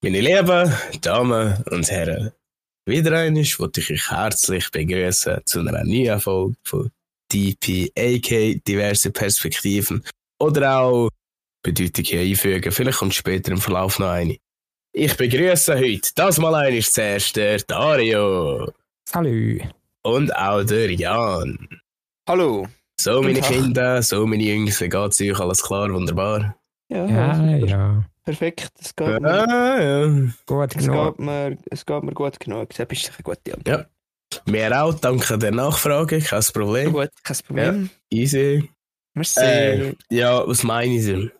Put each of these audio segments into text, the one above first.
Meine lieben Damen und Herren, wieder einmal wollte ich euch herzlich begrüßen zu einer neuen Folge von DP, AK diverse Perspektiven oder auch Bedeutung hier einfügen. Vielleicht kommt später im Verlauf noch eine. Ich begrüße heute das mal einmal zuerst der Dario Salü. und auch der Jan. Hallo. So, meine. Kinder, so, meine Jungs, wie geht's euch? Alles klar, wunderbar. Ja, Ja, ja. Perfekt. Es geht, mir, Ja, ja. Gut es, genug. geht mir, es geht mir gut genug. Das ist eine gute Antwort. Mir auch, danke der Nachfrage, kein Problem. Gut, kein Problem. Easy. Merci. Äh, ja, was meine ich denn?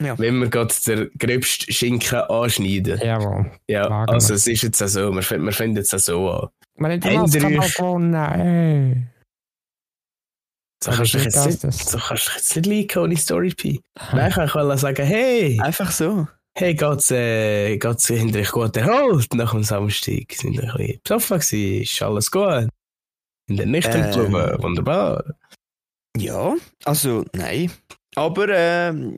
Ja. Wenn wir gerade den gröbsten Schinken anschneiden. Jawohl. Ja, also wir. es ist jetzt so, wir, finden- wir finden auch so an. Wir haben ihr Basketball euch- gewonnen. Ey. So kannst du jetzt nicht, so kannst du dich jetzt nicht liken ohne Story P. Nein, ich kann wollte sagen, hey, Einfach so. hey, geht's, äh, geht's hinter euch gut erholt nach dem Samstag? Sind ihr ein bisschen besoffen gewesen? Ist alles gut? In der nüchtern Ähm. geblieben? Wunderbar. Ja, also nein. Aber, ähm,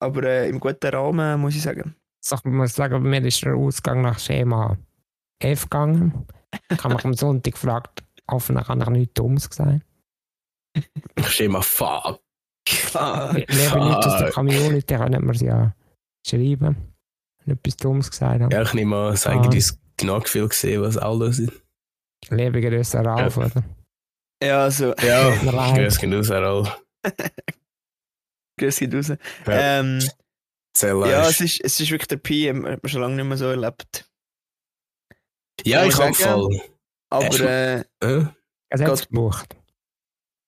aber äh, im guten Rahmen muss ich sagen. Ich muss sagen, bei mir ist der Ausgang nach Schema F gegangen. Ich habe mich am Sonntag gefragt, hoffentlich habe ich nichts Dummes gesagt. Ich stehe mal, fuck. Ah, Lieber nicht aus der fuck. Community, können wir es ja schreiben. Wenn ich etwas Dummes gesagt habe. Ja, ich nehme an, es Ah. eigentlich genug viel gesehen, was alle da sind. Liebe Grüße Ralf, Ja. oder? ja, also, Ja, Tut mir leid. grüß genug, Ralf. grüß geht raus. Ja. Ähm, ja, es ist, es ist wirklich der PM, hat man schon lange nicht mehr so erlebt. Ja, ich sagen, voll. Aber äh, Äh? Es hat gebucht.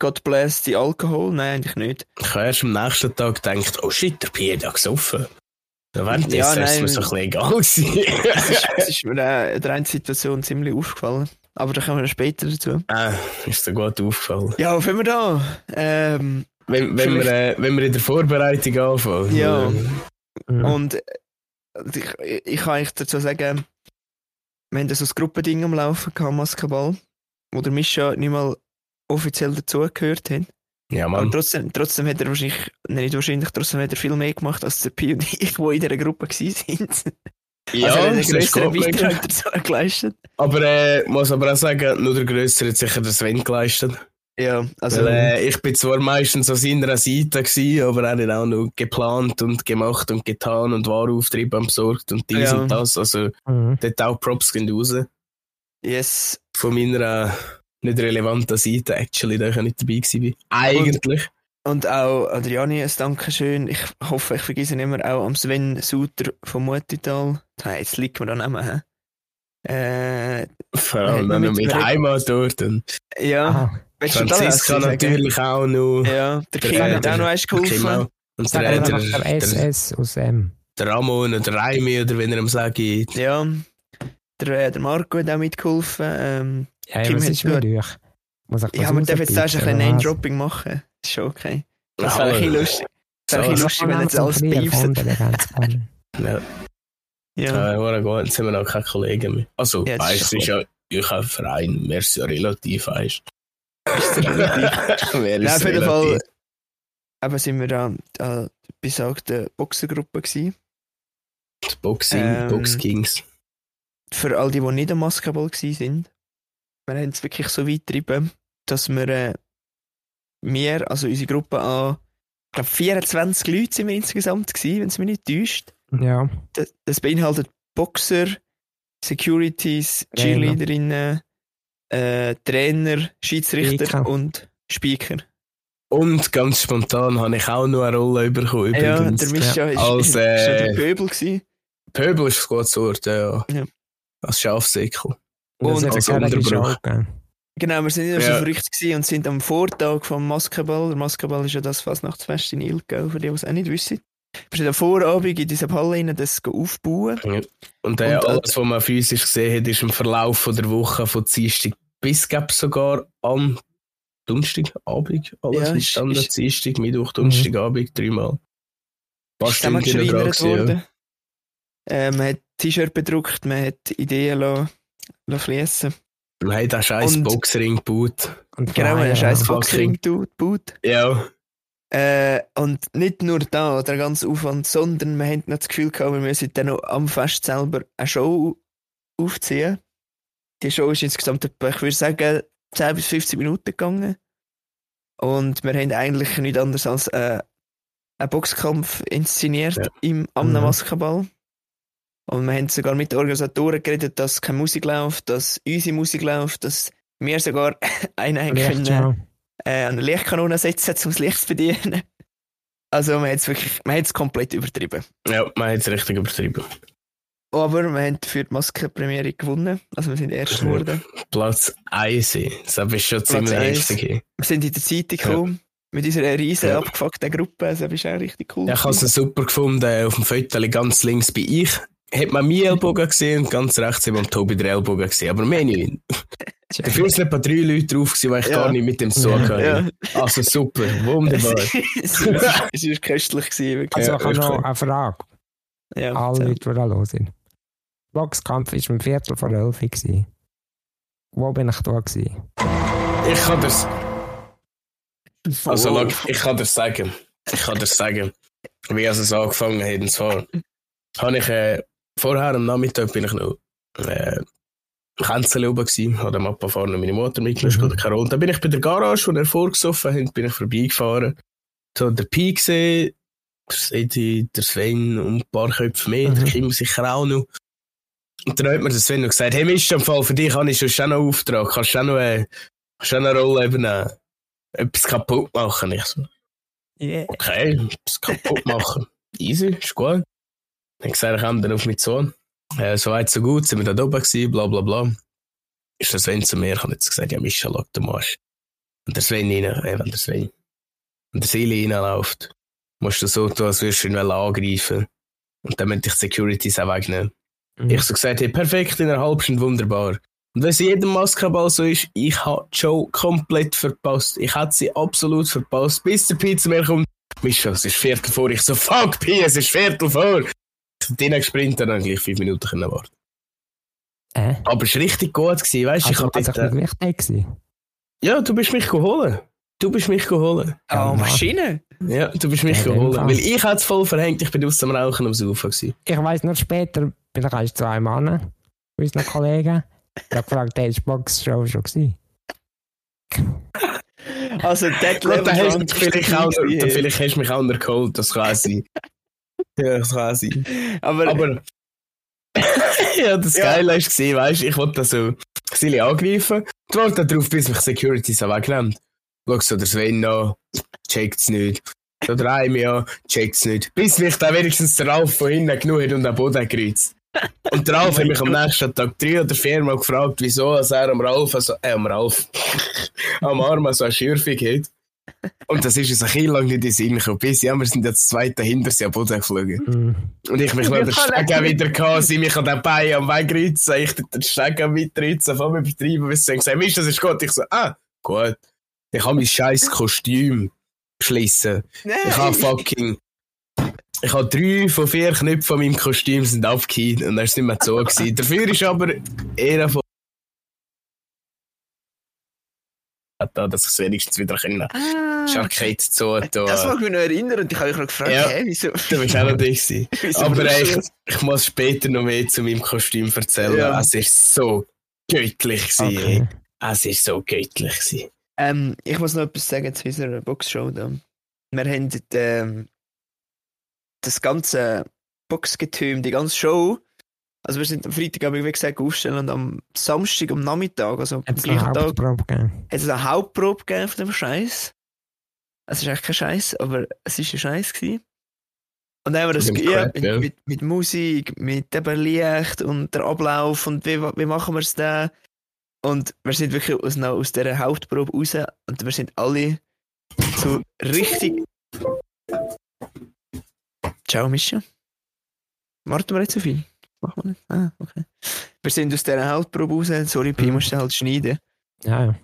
God bless die Alkohol? Nein, eigentlich nicht. Ich habe erst am nächsten Tag gedacht, oh shit, der Pierre hat ja gesoffen. Währenddessen Ja, ist nein. mir so ein bisschen egal gewesen. Es ist, ist mir äh, in der einen Situation ziemlich aufgefallen. Aber da kommen wir später dazu. ah, ist dir gut aufgefallen. Ja, haben wir da? Ähm, Wenn, wenn, wir, äh, wenn wir in der Vorbereitung anfangen. Ja. äh, Mhm. und äh, ich, ich kann eigentlich dazu sagen, wir haben so ein Gruppending am Laufen gehabt, Basketball, wo der Mischa nicht mal offiziell dazugehört hat. Ja, Aber Mann. trotzdem, trotzdem hat er wahrscheinlich, nein, nicht wahrscheinlich, trotzdem hat er viel mehr gemacht als der Pi und ich, die in dieser Gruppe waren. Ja, also das ist gut dazu geleistet. Aber äh, muss aber auch sagen, nur der Größere hat sicher der Sven geleistet. Ja, also, Weil, äh, ich bin zwar meistens an seiner Seite gewesen, aber er hat auch noch geplant und gemacht und getan und Warenauftrieb besorgt und dies Ja. und das. Also Mhm. dort auch Props gehen raus. yes. Von meiner äh, nicht relevanten Seite, actually, da ich ja nicht dabei gewesen bin. Eigentlich. Und auch Adriani, ein Dankeschön. Ich hoffe, ich vergesse nicht mehr, auch am Sven Suter vom Mutital. Hey, jetzt liegt mir da nicht mehr. Äh, Vor allem man dann noch mit? Heimat dort. Und ja, Ah, du da Franziska was sagen? natürlich auch noch. Ja, der Kim Der- hat auch noch eins Der Kim geholfen. auch. Und der, der, der der, SS aus M. der Ramon oder der Raimi oder wenn er ihm sagt. Ja, der, äh, der Marco hat auch mitgeholfen. Ähm, Ja, Kim was hat ist mit gut. euch? Muss ich das ja, man darf jetzt zuerst ein bisschen? Name-Dropping machen. Ist schon okay. Das wäre ein bisschen lustig. Das wäre ein bisschen lustig, wenn jetzt alles beifst. Ja, Ja. ja, war gut. Jetzt sind wir noch keine Kollegen mehr. Also, Ja, das weißt ist du, es ist ja ich habe einen Verein, wir sind ja relativ, weißt Ist relativ? du. Nein, ist auf jeden? Fall eben sind wir da an der besagten Boxergruppe gewesen. Die Boxing, Ähm, Box Kings. Für all die, die nicht am Basketball gewesen sind. Wir haben es wirklich so weit getrieben, dass wir, äh, wir also unsere Gruppe an, ich glaube 24 Leute sind wir insgesamt gewesen, wenn es mich nicht täuscht. Ja, Das, das beinhaltet Boxer, Securities. Cheerleaderinnen, äh, Trainer, Schiedsrichter Speaker. und Speaker. Und ganz spontan habe ich auch noch eine Rolle bekommen. Ja, Übrigens. der Mischa ist, Als, ist, äh, schon der Pöbel gewesen. Pöbel ist das gute Wort, ja. Ja. Als Schafsäckel. und als Unterbruch. Genau, wir sind nicht Ja. so verrückt gewesen und sind am Vortag vom Basketball. Der Basketball ist ja das Fastnachtsfest in Ilgau, für die, die es auch nicht wissen. Wir sind am Vorabend in diese Halle rein, das aufbauen. Und, äh, Und, alles, was man physisch gesehen hat, ist im Verlauf von der Woche von Dienstag bis glaub, sogar am Donnerstagabend. Alles Ja, ja, ist- Standard, ist- Dienstag, Mittwoch, Donnerstagabend, dreimal. Ein paar Ist Stunden hinten dran gewesen, ja. Äh, man hat T-Shirt bedruckt, man hat Ideen lassen, lassen fließen. Wir haben den scheiß Und- Boxring gebaut. Und Genau, einen scheiß fucking- Boxring gebaut. Ja. Äh, und nicht nur da, der ganze Aufwand, sondern wir haben noch das Gefühl gehabt, wir müssen dann noch am Fest selber eine Show aufziehen. Die Show ist insgesamt, ich würde sagen, 10 bis 15 Minuten gegangen. Und wir haben eigentlich nichts anderes als äh, einen Boxkampf inszeniert Ja. im, am Mhm. Maskenball. Und wir haben sogar mit den Organisatoren geredet, dass keine Musik läuft, dass unsere Musik läuft, dass wir sogar einen können, äh, eine Lichtkanone setzen, um das Licht zu bedienen. Also man hat es wirklich, man hat es komplett übertrieben. Ja, man hat es richtig übertrieben. Aber wir haben für die Maskenpremiere gewonnen. Also wir sind Erster Ja. geworden. Platz 1. Das ist schon Platz ziemlich gewesen. Wir sind in der Zeitung gekommen. Mit unserer riesen Ja. abgefuckten Gruppe. Also das ist auch richtig cool. Ja, ich habe es super gefunden. Auf dem Foto ganz links bin ich. Hat man meinen Ellbogen gesehen und ganz rechts haben wir Tobi den Ellbogen gesehen. Aber mehr nicht. Dafür sind etwa drei Leute drauf, die ich Ja. gar nicht mit dem so Ja. Also super, wunderbar. es war köstlich. Gewesen, wirklich. Also ich habe noch eine Frage. ja, Alle. Leute, die da los sind. Boxkampf war um Viertel vor elf. gewesen. Wo bin ich da? Gewesen? Ich kann das, also Oh. schau, ich kann das sagen. Ich kann das sagen. Wie es angefangen hat. Und zwar habe ich äh, vorher am Nachmittag bin ich noch äh, Känzel oben gewesen, habe am Abfahrt vorne meine Mutter mitgelöscht Mhm. oder Carol. Dann bin ich bei der Garage, wo er vorgesoffen hat, bin ich vorbeigefahren. So der Pi gesehen, Sedi, der Sven und ein paar Köpfe mehr, Mhm. der Kim sicher auch noch. Und dann hat mir der Sven noch gesagt, hey Mist, im Fall für dich habe ich schon noch einen Auftrag, kannst du auch noch, äh, kannst auch noch eine Rolle übernehmen, etwas kaputt machen. Ich so, Yeah. okay, etwas kaputt machen, easy, ist gut. Dann gesagt, ich dann auf mich zu. Äh, so weit, so gut, sind wir da oben gewesen, bla bla bla. Ist der Sven zu mir, ich habe jetzt gesagt, ja Mischa, schau, du machst. Und der Sven rein, äh, wenn der Sven. Und der Sili reinläuft, musst du so tun, als würdest du ihn angreifen. Und dann müssen dich die Securities auch wegnehmen. Mhm. Ich so gesagt, hey, perfekt, in einer halben Stunde wunderbar. Und wenn es in jedem Maskenball so ist, ich habe die Show komplett verpasst. Ich hätte sie absolut verpasst, bis der Pizza mir kommt. Mischa, es ist Viertel vor. Ich so, fuck, Pi, es ist Viertel vor. Den gesprintet dann gleich fünf Minuten können warten. Äh? Aber es war richtig gut, gewesen, weißt du? Also, ich also dort, bin äh, wichtig gewesen. ja, du bist mich geholt. Du bist mich geholt. Oh, Maschine. Ja, du bist mich Ja, geholt. Weil ich es voll verhängt, ich bin aus dem Rauchen am Saufen gewesen. Ich weiss nur später, bin ich erst einem Mann, unseren Kollegen. Ich habe gefragt, der ist Boxshow schon gewesen. Also, Gut, Level dann hast du Drunk mich vielleicht auch, vielleicht hast du mich auch noch geholt, das kann sein. Ja, das kann sein. Aber, Aber ja, das Ja. Geile ist gesehen, weißt du, ich wollte so Silly angreifen. Ich warte darauf, bis mich Security so wegnimmt. Schau so der Sven an, checkt's nicht. So der Aimi an, checkt's nicht. Bis mich dann wenigstens der Ralf von hinten genug hat und am Boden gekreuzt. Und der Ralf hat mich am nächsten Tag drei oder vier Mal gefragt, wieso er am Ralf, also, äh, am Ralf, am Arm so eine Schürfung hat. Und das ist uns ein Kind lang nicht in den Sinn gekommen. Bis ja, wir sind jetzt zwei dahinter, sie am Boden geflogen. Mhm. Und ich mich noch den Stegen wieder gehabt, sie mich an den Beinen am Wegritzen, ich den Stegen mitritzen, voll übertrieben, bis sie gesagt Mist, das ist gut. Ich so, ah, gut. Ich habe mein scheiß Kostüm geschlissen. Ich habe fucking, ich habe drei von vier Knöpfen von meinem Kostüm sind abgehakt und er ist nicht mehr so gewesen. Dafür ist aber eher von da, dass ich es wenigstens wieder können. ah, Arcade zu tun. das mag mich noch erinnern und ich habe mich noch gefragt, Ja. hä, wieso? Du bist auch noch wieso Aber du ich, ich muss später noch mehr zu meinem Kostüm erzählen. Ja. Es ist so göttlich. Okay. Es ist so göttlich. Ähm, ich muss noch etwas sagen zu unserer Boxshow. Da. Wir haben ähm, das ganze Boxgetüm, die ganze Show. Also wir sind am Freitag, aber wie gesagt, aufstellen und am Samstag, am Nachmittag, also am gleichen Tag, hat es eine Hauptprobe gegeben von dem Scheiß. Es ist eigentlich kein Scheiß, aber es ist ein Scheiß gewesen. Und dann haben wir das geübt mit, ja. mit, mit Musik, mit dem Licht und der Ablauf und wie, wie machen wir es dann. Und wir sind wirklich aus, aus dieser Hauptprobe raus und wir sind alle so richtig. Ciao, Mischa. Warten wir nicht so viel. Machen wir nicht. Ah, okay. Wir sind aus dieser Hauptprobe raus. Sorry, Pi, Mhm. musst du halt schneiden. Ja, ja.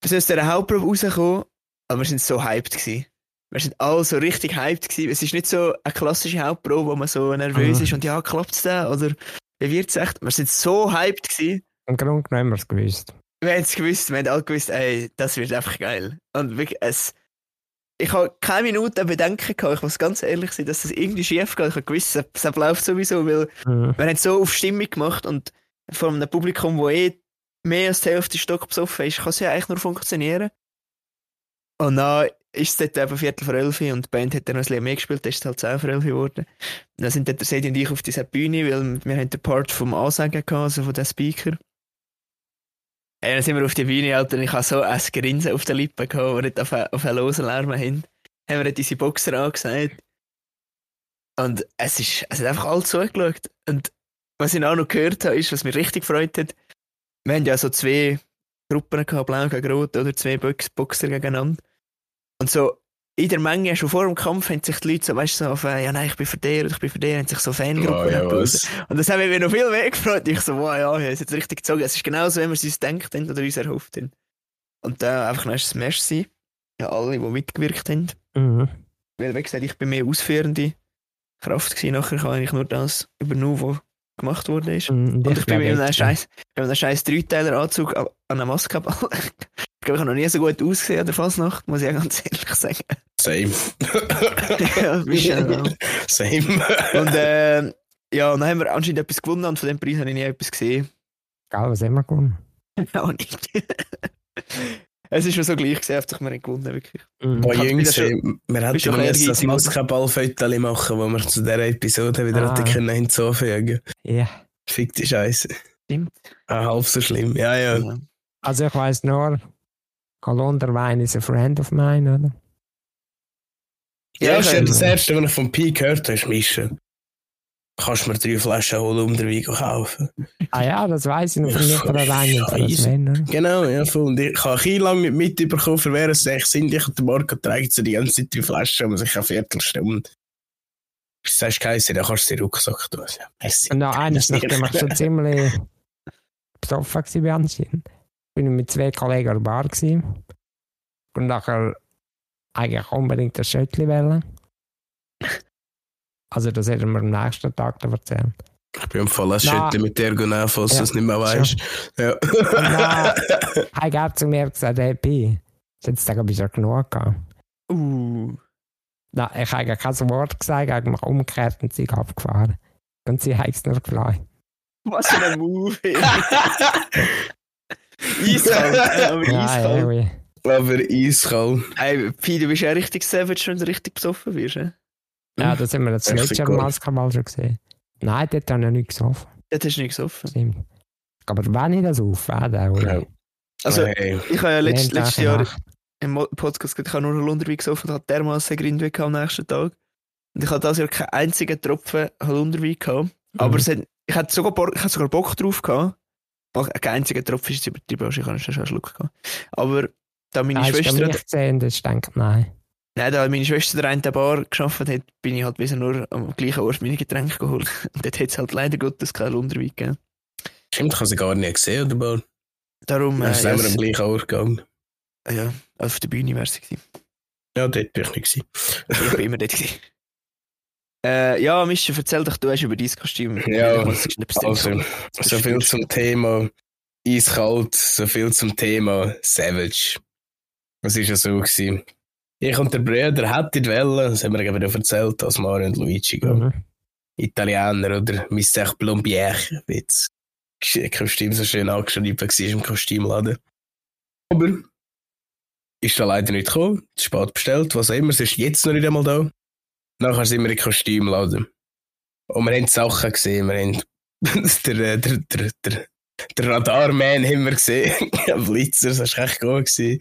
Wir sind aus dieser Hauptprobe rausgekommen, aber wir sind so hyped gewesen. Wir sind alle so richtig hyped gewesen. Es ist nicht so eine klassische Hauptprobe, wo man so nervös Mhm. ist und ja, klappt's da oder wie wird's echt? Wir sind so hyped gewesen. Im Grunde genommen haben wir es gewusst. Wir haben es gewusst, wir haben alle gewusst, ey, das wird einfach geil. Und wirklich, es, ich habe keine Minute Bedenken gehabt, ich muss ganz ehrlich sein, dass das irgendwie schief geht. Ich habe gewusst, es läuft sowieso, weil Mhm. wir haben so auf Stimmung gemacht und vor einem Publikum, wo eh mehr als die Hälfte Stock besoffen ist, kann es ja eigentlich nur funktionieren. Und dann ist es dort eben Viertel vor elf und die Band hat dann noch ein bisschen mehr gespielt, dann ist es halt zehn vor elf geworden. Und dann sind dort der Sedi und ich auf dieser Bühne, weil wir haben den Part vom Ansagen gehabt, also von den Speaker. Ja, dann sind wir auf die Bühne, Alter, und ich habe so ein Grinsen auf den Lippen gehabt, wo nicht auf einen, auf einen losen Lärm haben. Haben wir dort unsere Boxer angesagt. Und es ist, es hat einfach alles zugeschaut. Und was ich auch noch gehört habe, ist, was mich richtig gefreut hat, wir haben ja so zwei Gruppen gehabt, blau gegen rot, oder zwei Box Boxer gegeneinander. Und so in der Menge, schon vor dem Kampf, haben sich die Leute so, weißt du, so auf, äh, ja nein, ich bin für den und ich bin für den, haben sich so Fangruppen Oh, ja, gebildet. Und das hat mich noch viel mehr gefreut. Ich so, wow, ja, ich habe jetzt richtig gezogen. Es ist genauso, wie wir es uns denkt haben oder uns erhofft haben. Und da einfach noch ein Merci an alle, die mitgewirkt haben. Mhm. Weil, wie gesagt, ich bin mehr ausführende Kraft gewesen. Nachher kann ich nur das übernehmen, was gemacht worden ist. Mhm. Und ich bin mit einem scheiß, mit einem scheiß Dreiteiler-Anzug an an einer Maske gehabt. Ich glaube, ich habe noch nie so gut ausgesehen an der Fasnacht, muss ich ja ganz ehrlich sagen. Same. ja, bist ja auch. Same. Und äh, ja, und dann haben wir anscheinend etwas gewonnen und von dem Preis habe ich nie etwas gesehen. Geil, was haben wir gewonnen? Auch nicht. Es ist schon so gleich gesehen, dass wir nicht gewonnen wirklich. Mhm. Boah, hab Jungs, wir hätten schon jetzt das? Maskenballfoto machen, wo wir zu dieser Episode wieder Ah. hätten können hinzufügen Ja. Fick die Scheiße. Stimmt. Ah, halb so schlimm. Ja, ja. Ja. Also ich weiss nur, Holunderwein ist ein Friend of mine, oder? Ja, Ja, ja das erste, was ich vom Pi gehört habe, ist Mischen. Kannst mir drei Flaschen Holunderwein kaufen. Ah ja, das weiss ich noch von Wein. Sven, oder? Genau, ja, voll. Und ich habe ein lange nicht mitbekommen, für wer es echt sind. Ich und der Marco tragen so die ganze Zeit drei Flaschen, aber sich eine Viertelstunde. Du sagst, Kaiser, dann kannst du den Rucksack tun. Ja, noch eines, nachdem ich schon ziemlich besoffen war bei anscheinend, bin ich mit zwei Kollegen an der Bar gewesen. und nachher eigentlich unbedingt das Schöttli wählen. Also das hätten wir am nächsten Tag dann erzählt. Ich bin im Fall ein Na. Schüttel mit dir genau, falls du Ja. es nicht mehr weißt. Ja. dann- Er hat zu mir gesagt, hey Pi, jetzt habe ich schon genug gehabt. Uh. Na, ich habe eigentlich kein Wort gesagt, eigentlich umgekehrt und sie abgefahren. Und sie hat es nur geflogen. Was für ein Move. eiskalt. äh, aber Ja, eiskalt. Aber eiskalt. Hey, Pi, du bist ja richtig savage, wenn du richtig besoffen wirst. He? Ja, das haben wir das letzte. Mal schon gesehen. Nein, dort habe ich nicht gesoffen. Das hast du nicht gesoffen. Stimmt. Aber wenn ich das auf, der, oder? Ja. Also, hey. ich habe ja letzt, letztes Jahr im Podcast gesagt, ich habe nur Holunderwein gesoffen und hatte dermaßen Grindwein gehabt am nächsten Tag. Und ich hatte dieses Jahr keinen einzigen Tropfen Holunderwein gehabt. Aber Mhm. es hat, ich hatte sogar, Bock- ich hatte sogar Bock drauf gehabt. Kein einziger Tropfen ist jetzt übertrieben, also ich habe schon einen Schluck gehabt. Aber da meine du Schwester, mich gesehen und hast gedacht, nein. Nein, da meine Schwester der einen Bar geschafft hat, bin ich halt wieder nur am gleichen Ort meine Getränke geholt. Und dort hat es halt leider Gottes keinen Holunderwein gegeben. Stimmt, ich habe sie gar nicht gesehen, oder? Bar? Darum, äh, sind wir ja, am gleichen Ort gegangen. ja, auf der Bühne wäre es gewesen. Ja, dort bin ich nicht. gewesen. Ich bin immer dort gewesen. Äh, ja, Mischa, erzähl doch, du hast über dein Kostüm. Ja, Also, so viel zum Thema eiskalt, so viel zum Thema Savage. Was ist ja so gewesen? Ich und der Bruder hätten wollen, das haben wir eben erzählt, als Mario und Luigi gehen. Mhm. Italiener oder Mr. Plombier, wie das Kostüm so schön angeschrieben war im Kostümladen. Aber ist da leider nicht gekommen, zu spät bestellt, was auch immer, es ist jetzt noch nicht einmal da. Nachher sind wir im Kostümladen. Und wir haben Sachen gesehen, wir haben der, der, der, der, der Radarman haben wir gesehen, Blitzer, das war echt gut gewesen.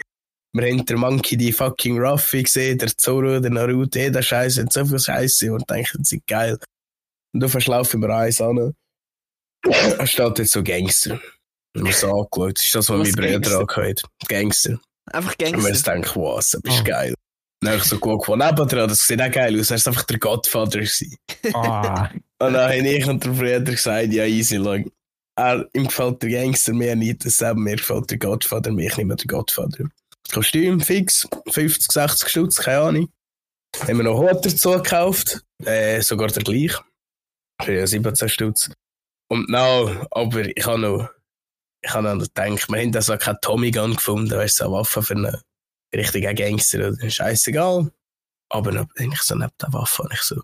Wir haben den Monkey die fucking Ruffy gesehen, der Zoro, der Naruto, jeder Scheiß, hat so viel Scheiße und denken, das ist geil. Und auf verschlaufen wir eins an. Da steht jetzt so Gangster. Und wir so angeschaut, das ist das, was Was mein Bruder Gangster? angehört. Gangster. Einfach Und wir Gangster. denken, wow, das ist Ah. geil. Dann habe ich so geguckt, von nebendran, das sieht auch geil aus, er ist einfach der Godfather gewesen. Ah, Und dann habe ich und der Bruder gesagt, ja, easy, lang. Er, ihm gefällt der Gangster mehr nicht, dasselbe, mir gefällt der Godfather, mir nicht mehr der Godfather. Kostüm fix, 50, 60 Stutz, keine Ahnung. Haben wir noch Hut dazu gekauft, äh, sogar der gleich. Für ja 17 Stutz. Und now, aber ich habe noch, ich habe noch gedacht, wir haben da so keinen Tommy Gun gefunden, weißt du, so eine Waffe für eine richtiger Gangster oder scheißegal. Aber dann bin ich so neben der Waffe habe ich so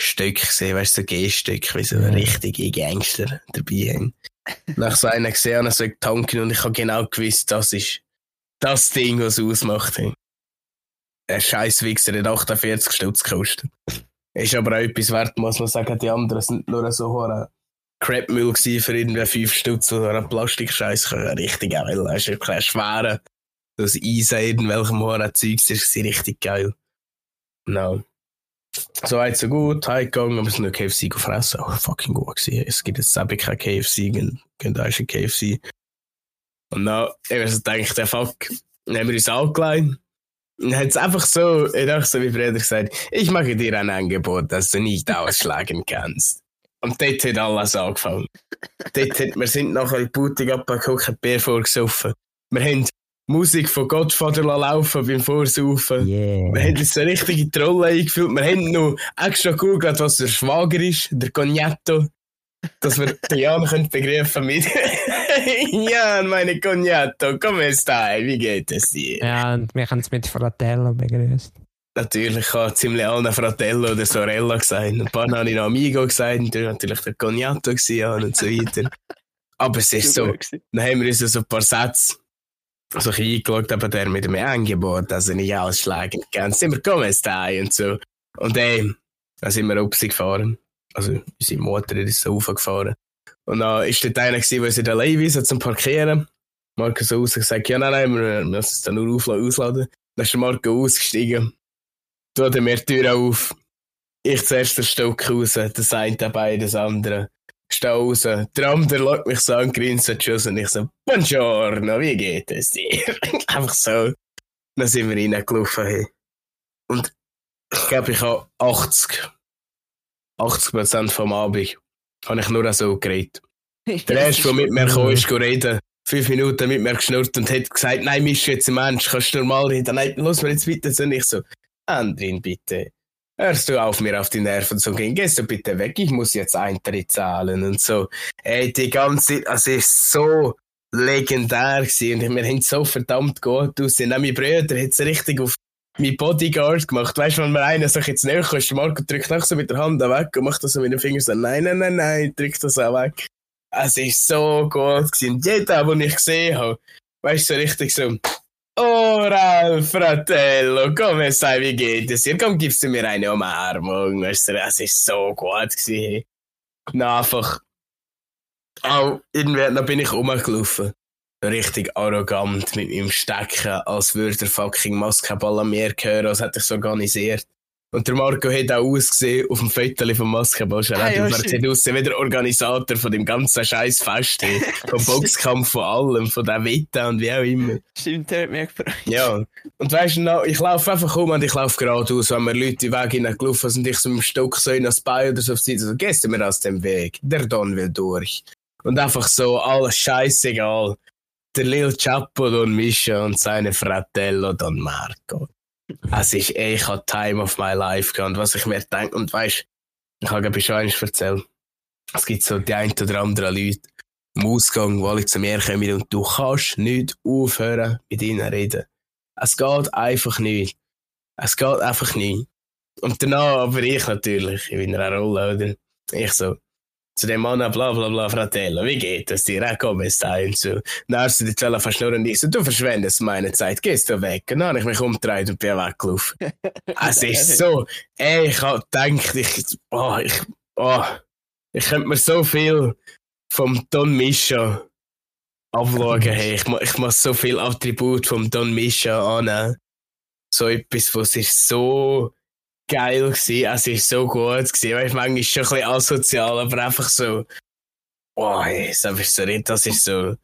Stück gesehen, weißt du, so G-Stück, wie so richtige Gangster dabei haben. Nach so einer gesehen habe ich so getankt und ich habe genau gewusst, das ist das Ding, was ausmacht. Hey. Der scheiß Wichser hat 48 Stutz gekostet. Ist aber auch etwas wert, muss man sagen. Die anderen sind nur so hohe Crapmüll für irgendwie 5 Stutz oder einen Plastikscheiß. Richtig geil. Das ist wirklich schwer. Das Eisen irgendwelchem hohen Zeugs ist richtig geil. No. So weit, so gut, heimgegangen, aber es ist nur KFC gefressen. Oh, fucking gut gewesen. Es gibt jetzt selber kein KFC, gehen da ist ein KFC. Und dann, ich habe so gedacht, der Fuck, dann haben wir uns angelegt. Und dann hat es einfach so, ich dachte so wie Brüder gesagt, ich mache dir ein Angebot, das du nicht ausschlagen kannst. Und dort hat alles angefangen. dort hat, wir sind nachher in Boutique abgeguckt, Bier vorgesoffen. Wir haben Musik von Godfather laufen beim Vorsaufen. Wir Yeah. haben uns eine richtige Trolle eingefühlt. Wir haben noch extra gegoogelt, was der Schwager ist, der Cognetto. Dass wir Jan können begreifen mit Jan, meine Cognetto, come stai? Wie geht es dir? Ja, und wir haben es mit Fratello begrüßt. Natürlich, ich habe ziemlich allen Fratello oder Sorella gesagt. Ein paar habe ich noch Amigo gesagt. Und dann war natürlich der Cognetto gewesen, und so weiter. Aber es ist so, dann haben wir uns so ein paar Sätze so ein eingeschaut, aber der mit dem Angebot, also nicht ausschlagen kann. Sind wir kommen, Stay und so. Und dann, dann sind wir raus gefahren. Also, unsere Mutter ist so raufgefahren. Und dann ist dort einer der in der Leihwiese zum Parkieren. Marco so raus gesagt, ja, nein, nein, wir müssen es dann nur aufladen, ausladen. Dann ist der Marco ausgestiegen. Tut er mir die Tür auf. Ich zuerst den Stock raus, das eine dabei, das andere. Steh raus. Der andere schaut mich so an, grinst Tschüss und ich so, Buongiorno, wie geht es dir? Einfach so. Dann sind wir reingelaufen. Hey. Und ich glaube, ich habe 80, 80 Prozent vom Abend habe ich nur so geredet. Der erste, der mit mir kam, ist reden. Fünf Minuten mit mir geschnurrt und hat gesagt, nein, Misch, jetzt ein Mensch, kannst du normal reden? Nein, los mir jetzt bitte. Und ich so, Andrin, bitte. Hörst du auf, mir auf die Nerven zu gehen? Gehst du bitte weg? Ich muss jetzt Eintritt zahlen und so. Ey, die ganze Zeit, also es ist so legendär gewesen und wir haben so verdammt gut aussehen. Auch mein Bruder hat es richtig auf mein Bodyguard gemacht. Weißt du, wenn mir einer sich jetzt näher kommt, Marco drückt auch so mit der Hand weg und macht das so mit den Fingern so, nein, nein, nein, nein, drückt das auch weg. Es ist so gut gewesen. Jeder, den ich gesehen habe, weißt du, so richtig so, Ora, fratello, come stai, wie geht es dir? Komm, gibst du mir eine Umarmung. Weißt du, es ist so gut gewesen. Na, einfach, auch irgendwie, dann bin ich rumgelaufen. Richtig arrogant mit meinem Stecken, als würde der fucking Maskenball an mir gehören, als hätte ich es organisiert. Und der Marco hat auch ausgesehen auf dem Foto vom Maskenball. Schon Ah, er stimmt. sieht ausgesehen wie der Organisator von dem ganzen scheiß Fest. hey. Vom Boxkampf, von allem, von der Wette und wie auch immer. Stimmt, der hat mich gefreut. Ja, und weißt du, noch, ich laufe einfach um und ich laufe geradeaus, wenn mir Leute den Weg hingelaufen sind, ich so mit dem Stock so in das Bein oder so auf die Seite, so, gehst du mir aus dem Weg, der Don will durch. Und einfach so, alles scheißegal. Der Lil Chapo Don Mischa und seine Fratello Don Marco. Es ist eh, ich habe Time of my life gehabt, was ich mir denke, und weißt ich habe glaube ich schon eines erzählt. Es gibt so die ein oder anderen Leute im Ausgang, die alle zu mir kommen und du kannst nicht aufhören mit ihnen reden. Es geht einfach nicht. Es geht einfach nicht. Und danach aber ich natürlich, in meiner Rolle, oder? Ich so, zu dem Mann, bla bla bla, Fratello, wie geht es dir? Komm, es da und so. Dann hast du die Zelle verschnurren und ich so, du verschwendest meine Zeit, gehst du weg. Und dann habe ich mich umgedreht und bin weggelaufen. es ist so, ey, ich hab gedacht, ich, oh, ich, oh, ich könnte mir so viel vom Don Mischa abschauen. Hey, ich, ich muss so viel Attribut vom Don Mischa annehmen. So etwas, was ist so geil gewesen. Es ist so gut gewesen. Weißt, manchmal ist schon ein bisschen asozial, aber einfach so, oh, hey, das ist so, das ist so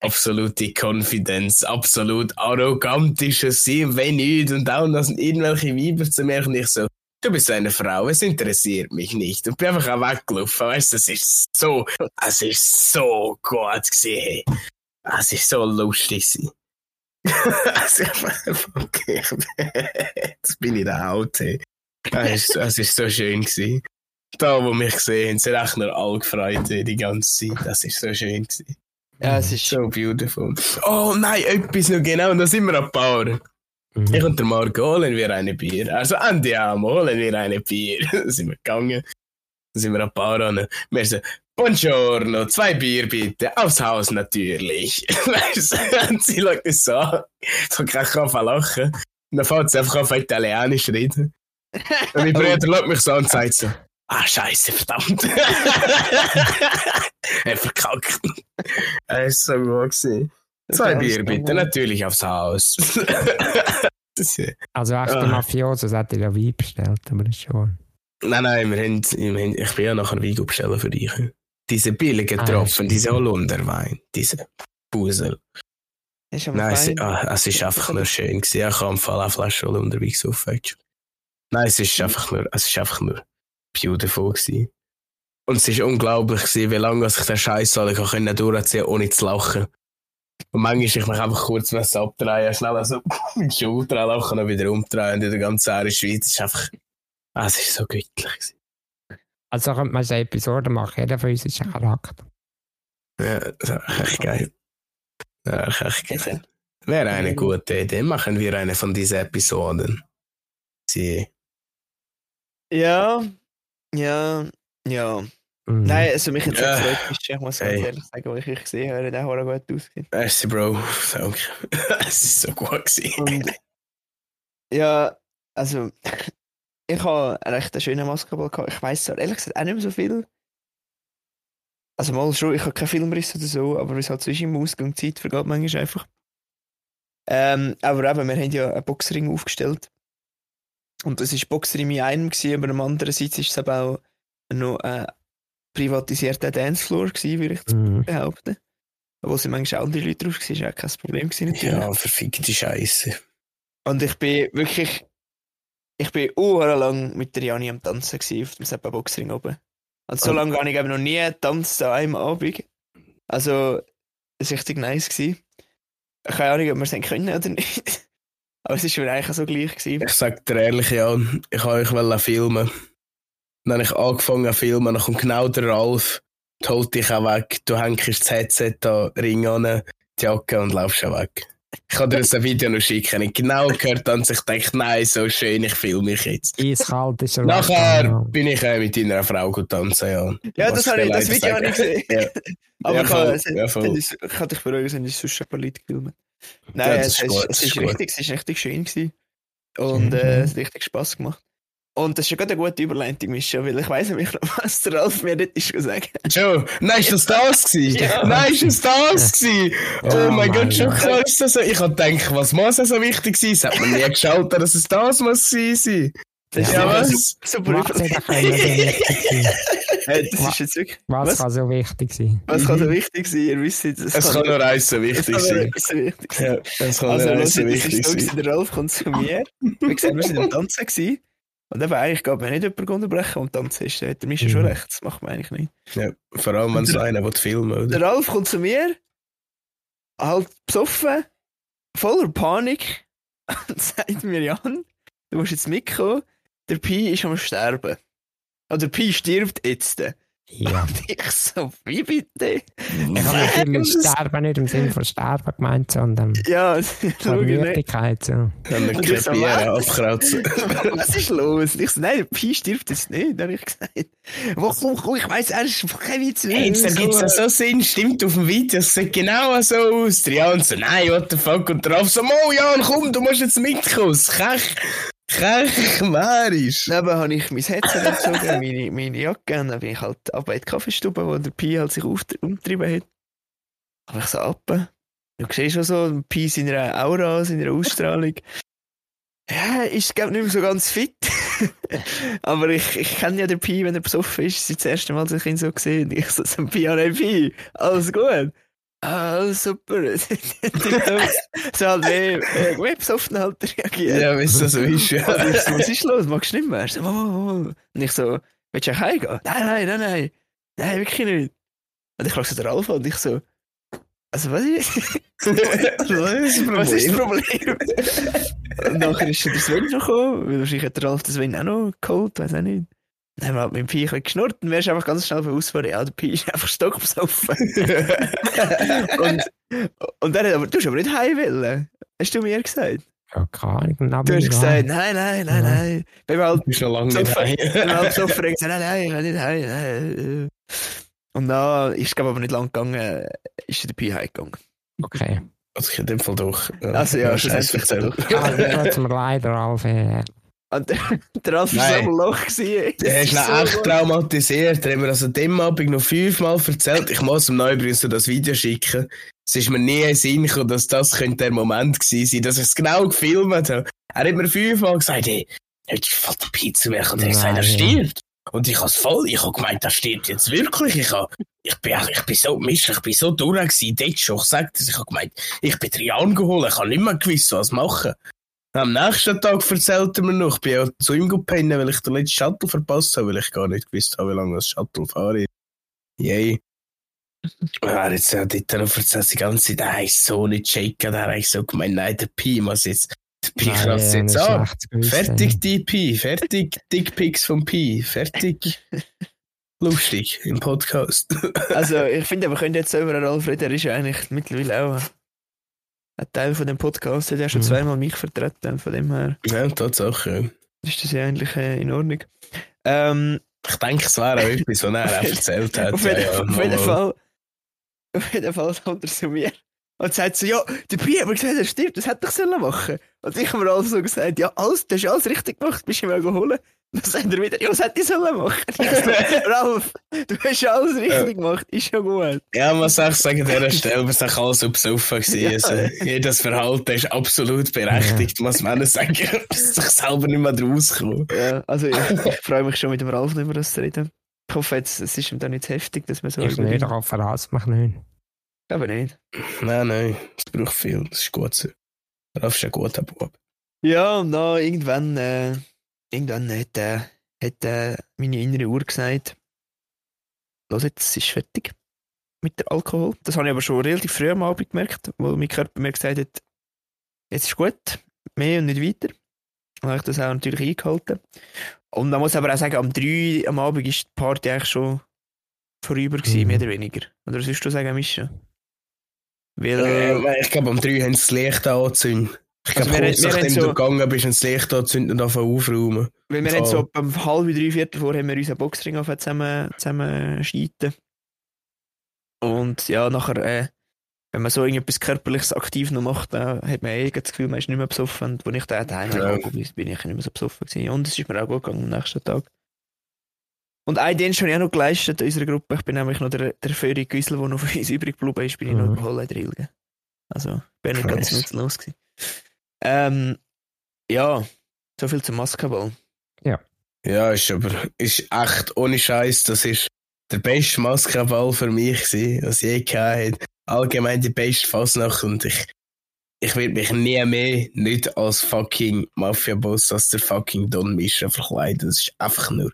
absolute Confidence, absolut arrogant ist es sie, wenn nicht. Und auch, dass irgendwelche Weiber zu und ich so, du bist eine Frau, es interessiert mich nicht. Und bin einfach auch weggelaufen, weißt du, es ist so, es ist so gut gewesen. Es ist so lustig gewesen. es ist okay, jetzt bin ich der hey. Es ist so schön gewesen. Da, wo mich gesehen haben, sind echt nur alle gefreut die ganze Zeit. Das ist so schön gewesen. Ja, es ist So beautiful. Oh nein, etwas noch genau, da sind wir an Power. Mhm. Ich und der Marco holen wir eine Bier. Also Andiamo, holen wir eine Bier. Dann sind wir gegangen. Dann sind wir ein paar an. Wir so, Buongiorno, zwei Bier bitte. Aufs Haus natürlich. Weißt du, und sie schaut uns so an. So kann ich lachen. Und dann fängt sie einfach auf Italienisch reden. Und mein Bruder schaut mich so an und sagt so, ah, scheiße, verdammt. er verkackt. Er ist so gut gewesen. Zwei Bier bitte, natürlich aufs Haus. Also echt die Ah. Mafiosos hat er ja Wein bestellt, aber ist schon. nein, nein, wir haben, wir haben, ich bin ja nachher Wein bestellen für dich. Diese billigen Ah, Tropfen, diese Holunderwein, diese Busel. Ist aber Nein, es, ah, es ist einfach nur schön gewesen. Ich habe im Fall eine Flasche Holunderwein gesoffen. Nein, es ist einfach nur, es ist einfach nur beautiful gewesen. Und es ist unglaublich gewesen, wie lange ich den Scheiß alle können durchziehen, ohne zu lachen. Und manchmal ich mich einfach kurz müssen abdrehen, schnell so in die Schulter lachen und wieder umdrehen und in der ganzen Area Schweiz. Es ist einfach, ah, es ist so göttlich gewesen. Also könnte man so eine Episode machen, jeder von uns ist ein Charakter. Ja, das ist echt geil. Ja, echt echt geil. Wäre eine gute Idee. Machen wir eine von diesen Episoden. Sie. Ja, ja, ja. Mhm. Nein, also mich jetzt Ja. gefreut, ich muss ganz Hey. ehrlich sagen, weil ich euch gesehen habe, der hat gut ausgesehen. Merci, Bro. Danke. es ist so gut gewesen. Und ja, also ich habe einen recht schönen Basketball gehabt. Ich weiß zwar ehrlich gesagt auch nicht mehr so viel. Also mal schon, ich habe keinen Filmriss oder so, aber es halt zwischen dem Ausgang Zeit vergeht manchmal einfach. Ähm, aber eben, wir haben ja einen Boxring aufgestellt. Und das war Boxring in einem, gewesen, aber am anderen Seite ist es eben auch noch ein privatisierter Dancefloor, gewesen, würde ich Mhm. behaupten. Wo sind manchmal auch andere Leute drauf, gewesen, ist auch kein Problem gewesen, natürlich. Ja, verfickte Scheiße. Und ich bin wirklich, ich bin lang mit der Jani am Tanzen gewesen, auf dem Seppa Boxring oben. Und so lange habe ich eben noch nie getanzt an einem Abend. Also, es war richtig nice. Gewesen. Keine Ahnung, ob wir es können oder nicht. Aber es war mir eigentlich auch so gleich. Gewesen. Ich sag dir ehrlich, ja, ich wollte euch filmen. Dann habe ich angefangen zu filmen, dann kommt genau der Ralf, holt dich auch weg, du hängst das Headset da, Ring an, die Jacke und laufst auch weg. Ich kann dir das Video noch schicken. Ich genau gehört an sich gedacht, nein, so schön, ich filme mich jetzt. Eiskalt ist er. Nachher Ja. bin ich äh, mit deiner Frau gut tanzen, ja. Ja, Was das, habe ich, das Video habe ich gesehen. Ja. Aber Ja, ich, kann, ja, voll. ich kann dich beruhigen, es sind sonst ein paar Leute gefilmt. Nein, es, ist es, ist richtig, es ist richtig schön gewesen. Und äh, schön. es hat richtig Spass gemacht. Und das ist ja gerade eine gute Überleitung, Mischa, weil ich weiss nicht, was der Ralf mir dort ist gesagt. Joe, nein, ist das das gewesen? Ja. Nein, ist das das gewesen? Ja, oh mein Gott, schon klar ist das so. Ich hab gedacht, was muss so wichtig sein? Es hat mir nie geschaut, dass es das muss sein. Das Ja, ist was? super Was das ist jetzt wirklich. Was, Was? kann so wichtig sein? Was kann so wichtig sein? Ihr wisst, es Es kann nur eins so es wichtig kann nur sein. etwas so wichtig sein. Ja, es kann Also, nur eins so das wichtig ist so, sein. der Ralf kommt zu mir. Wie gesagt, wir sind am Tanzen gewesen. Und eben eigentlich geht man nicht jemanden unterbrechen und tanzen ist. Da hat der Mischa schon Mhm. recht. Das macht man eigentlich nicht. Ja, vor allem, wenn so einer will filmen Der oder? Ralf kommt zu mir, halt besoffen, voller Panik, und sagt mir, Jan, du musst jetzt mitkommen, der Pi ist am Sterben. Oder der Pi stirbt jetzt. Ja. Und ich so, wie bitte? Ich habe natürlich Sterben nicht im Sinne von Sterben gemeint, sondern Ja. Müdigkeit. So. Dann so, krepieren, was? abkratzen. Was ist los? Ich so, nein, Pi stirbt jetzt nicht, habe ich gesagt. Wo, komm, komm, ich weiss, er ist kein Witz. Jetzt ergibt es so Sinn, stimmt auf dem Video, es sieht genau so aus. Der Jan so, nein, what the fuck, und drauf so, Mo, Jan, komm, du musst jetzt mitkommen. Kech, Ist? Dann habe ich mein Headset gezogen, meine, meine Jacke, und dann bin ich halt ab in die Kaffeestube, wo der Pi halt sich auft- umgetrieben hat. Habe ich so ab. Du siehst schon so, Pi seiner Aura, seiner Ausstrahlung. Ja, ist, glaube nicht mehr so ganz fit. Aber ich, ich kenne ja den Pi, wenn er besoffen ist. Das ist das erste Mal, dass ich ihn so gesehen habe. Ich so Pi, Pi, alles gut? Ah, super. so halt, wie, wie, wie besoffen halt reagiert. Ja, weißt du, so ist ja. was ist los? Magst du nicht mehr? So, oh, oh. Und ich so, willst du auch heimgehen? Nein, nein, nein, nein. Nein, wirklich nicht. Und ich frage so den Alpha und ich so, also was ist, Was ist das was ist das Problem? Und nachher ist der Sven gekommen, weil wahrscheinlich hat der Ralf den Sven auch noch geholt, weiß auch nicht. Dann haben wir halt mit dem ein bisschen geschnurrt und wärst einfach ganz schnell ausfahren, ja, der Pi ist einfach stockbesoffen. und, und dann hat aber, du hast aber nicht heim wollen. Hast du mir gesagt? Ja, keine Ahnung. Du bin hast ich gesagt, nein, nein, nein, Ja. nein. Wir halt Du bist noch lange so nicht heim. wenn wir halt so verrückt nein, nein, ich kann nicht heim. nein, äh. Und dann ist es glaube aber nicht lang gegangen, ist der Pi heimgegangen. Okay. Also ich in dem Fall doch. Also ja, Scheiß schlussendlich erzählt. Also, das hat mir leider auf. Und der, Ralf war so am Loch. gewesen. Der ist echt so gut. traumatisiert. Der hat mir also dem Abend noch fünfmal erzählt. Ich muss ihm übrigens so das Video schicken. Es ist mir nie in den Sinn gekommen, dass das könnte der Moment gewesen sein, dass ich es genau gefilmt habe. Er hat mir fünfmal gesagt, hey, heute fällt der Pizza weg und er hat gesagt, er stirbt. Und ich habe voll, ich habe gemeint, er stirbt jetzt wirklich. Ich, hab, ich, bin, ich bin so Mist, ich bin so durch gewesen, dort schon. Ich sag das, ich habe gemeint, ich bin Trian geholt, ich habe nicht mehr gewusst, was machen. Am nächsten Tag erzählt er mir noch, ich bin ja zu ihm gepennt, weil ich den letzten Shuttle verpasst habe, weil ich gar nicht gewusst habe, wie lange das Shuttle fahre. Yay. Er hat jetzt ja dort noch erzählt, die ganze Zeit, er ist so nicht shaken, er hat so gemeint, nein, der Pi muss jetzt, der Pi kratzt jetzt an. Fertig, die Pi, fertig, Dickpics vom Pi, fertig. Lustig im Podcast. Also, ich finde, wir können jetzt über reden. Er ist ja eigentlich mittlerweile auch ein Teil von dem Podcast. Er hat ja schon Mhm. zweimal mich vertreten. Von dem her ja, Tatsache. ist das ja eigentlich äh, in Ordnung. Ähm, Ich denke, es wäre auch etwas, was er auch erzählt hat. auf, jeden, ja, auf jeden. Fall. Auf jeden Fall er zu mir und sagt so: Ja, der Pi hat mir gesagt, er stirbt, das hätte ich sollen machen. Und ich habe mir alles so gesagt: Ja, alles, du hast alles richtig gemacht, bist du mal geholt. Dann sagt er wieder: Ja, was hätte ich sollen machen? Ich Ralf, du hast alles richtig gemacht, ist ja gut. Ja, man muss auch sagen, an dieser Stelle, wir sind alle so besoffen gewesen. Ja. Also, jedes Verhalten ist absolut berechtigt, muss man auch sagen. dass sich selber nicht mehr draus kommen. Ja, also ich, ich freue mich schon mit dem Ralf über das zu reden. Ich hoffe jetzt, es ist ihm dann nicht zu heftig, dass wir so Ich nicht, ihn- darauf verlasse mich nicht. Aber nicht. Nein, nein, es braucht viel, das ist gut so. Ralf ist ein guter Bub. Ja, und dann irgendwann, äh, irgendwann hat, äh, hat äh, meine innere Uhr gesagt, los jetzt, es ist fertig mit dem Alkohol. Das habe ich aber schon relativ früh am Abend gemerkt, wo mein Körper mir gesagt hat, jetzt ist gut, mehr und nicht weiter. Dann habe ich das auch natürlich eingehalten. Und man muss aber auch sagen, am 3 am Abend ist die Party eigentlich schon vorüber gewesen, Mhm. mehr oder weniger. Oder was würdest du sagen, Mischa? Weil, Äh, ich glaube, am 3 haben sie das Licht angezündet. Ich Also glaube, wir- kurz nachdem so- du gegangen bist, sie das Licht angezündet und anfangen aufräumen. Weil wir haben so um halb, drei Viertel vor haben wir unseren Boxring auf zusammen, zusammen scheiten. Und ja, nachher, äh, wenn man so irgendetwas Körperliches aktiv noch macht, dann hat man eh das Gefühl, man ist nicht mehr besoffen. Und als ich da daheim Ja. ja. bin, bin ich nicht mehr so besoffen gewesen. Und es ist mir auch gut gegangen am nächsten Tag. Und einen Dienst habe ich auch noch geleistet in unserer Gruppe. Ich bin nämlich noch der, der Föhrig Güssel, der noch für uns übrig geblieben ist, bin ich noch Mhm. überholt in der Ilge. Also, bin nicht ganz nutzlos gewesen. Ähm, ja, so viel zum Basketball. Ja, ist aber ist echt ohne Scheiß. Das ist der beste Maskenball für mich gewesen, was ich je gehabt habe. Allgemein die beste Fasnacht und ich ich werde mich nie mehr nicht als fucking Mafia-Boss, als der fucking Don Mischa verkleiden. Das ist einfach nur,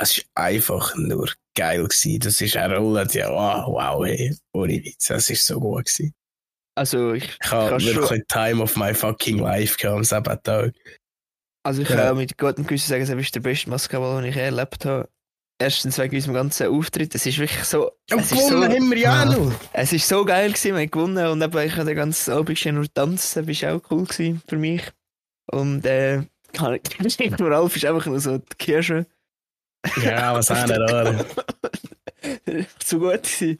es ist einfach nur geil gewesen. Das ist eine Rolle, ja, wow, wow, hey, ohne Witz, das ist so gut gewesen. Also ich, Ich habe wirklich Time of my fucking life gehabt am siebten Tag. also ich Ja. kann auch mit gutem Gewissen sagen, es ist der beste Basketball, den ich erlebt habe. Erstens wegen unserem ganzen Auftritt. Es ist wirklich so. Und es, ist gewonnen so haben wir ja Ja. noch. es ist so geil gewesen, wir haben gewonnen und eben, ich habe den ganzen Abend schon nur tanzen, das war auch cool gewesen für mich. Und äh, ich nur Ralf ist einfach nur so die Kirsche. Ja, was auch nicht an. so gut gewesen.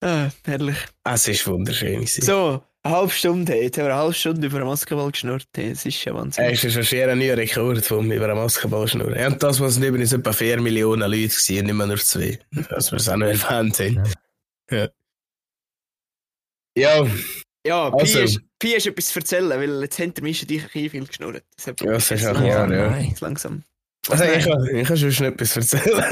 Ah, herrlich. Es ist wunderschön. gewesen. So, eine halbe Stunde, jetzt haben wir eine halbe Stunde über den Basketball geschnurrt. Das ist ja Wahnsinn. Es ist schon ein neuer Rekord von mir über einen Basketballschnur. Ja, und das, nicht übrigens etwa 4 Millionen Leute waren, nicht mehr nur 2. Dass wir es auch noch erwähnt haben. Ja. Ja, Ja, Pi, Also. ist, Pi ist etwas zu erzählen, weil jetzt hinter mir ist ja dich ein viel geschnurrt. Das Ja, das ist auch wahr, ja. nein. Langsam. Also nein? ich, kann- ich kann schon schon etwas erzählen.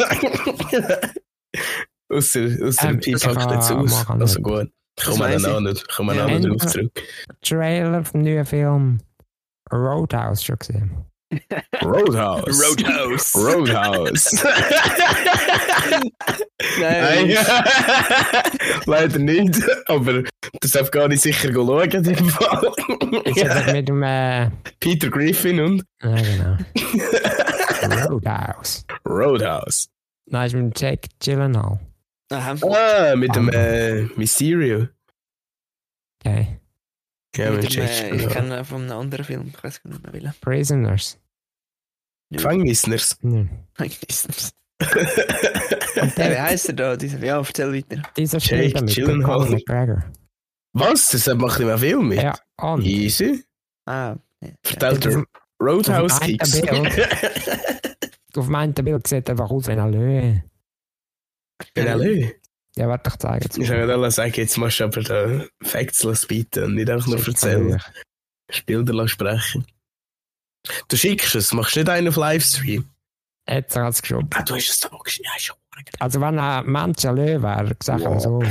Ausser, ausser Ähm, dem Pi das packt kann jetzt aus. machen Also nicht. gut. Ich Das komme weiss dann auch ich. nicht, Ja. auch noch drauf zurück. Trailer vom neuen Film Roadhouse schon gesehen. Roadhouse. Roadhouse. Roadhouse. Nein. Nein, leider nicht. Aber das darf gar nicht sicher schauen in dem Fall. Das mit dem. Äh, Peter Griffin und ja, genau. Roadhouse. Roadhouse. Nein, ist mit dem Jack Gyllenhaal. Aha. Ah, mit dem äh, Mysterio. Okay. Ja, Mit mit dem, Jake äh, ich kenne von einem anderen Film, ich weiß nicht mehr welchen. Prisoners. Gefängnisners. Ja. Meistens. Und Wie heisst er da? Dieser, ja, erzähl weiter. dieser Jake mit Gyllenhaal. McGregor. Was? Das macht nicht mehr Film mit? Ja, und Easy. Ah, ja. Vertellt Auf er Roadhouse Kicks. auf meinem Bild sieht einfach aus wie ein Löwe. Genau. Ich Ja, warte, ich zeige es. würde alle sagen, jetzt musst du aber da Facts bieten und nicht einfach nur erzählen. Bilder sprechen. Du schickst es, machst nicht einen auf Livestream. Jetzt hat es geschoben. Ah, du hast es da auch geschrieben. Ja. Also wenn ein Mensch ein Löwe wäre, sag Wow. mal so.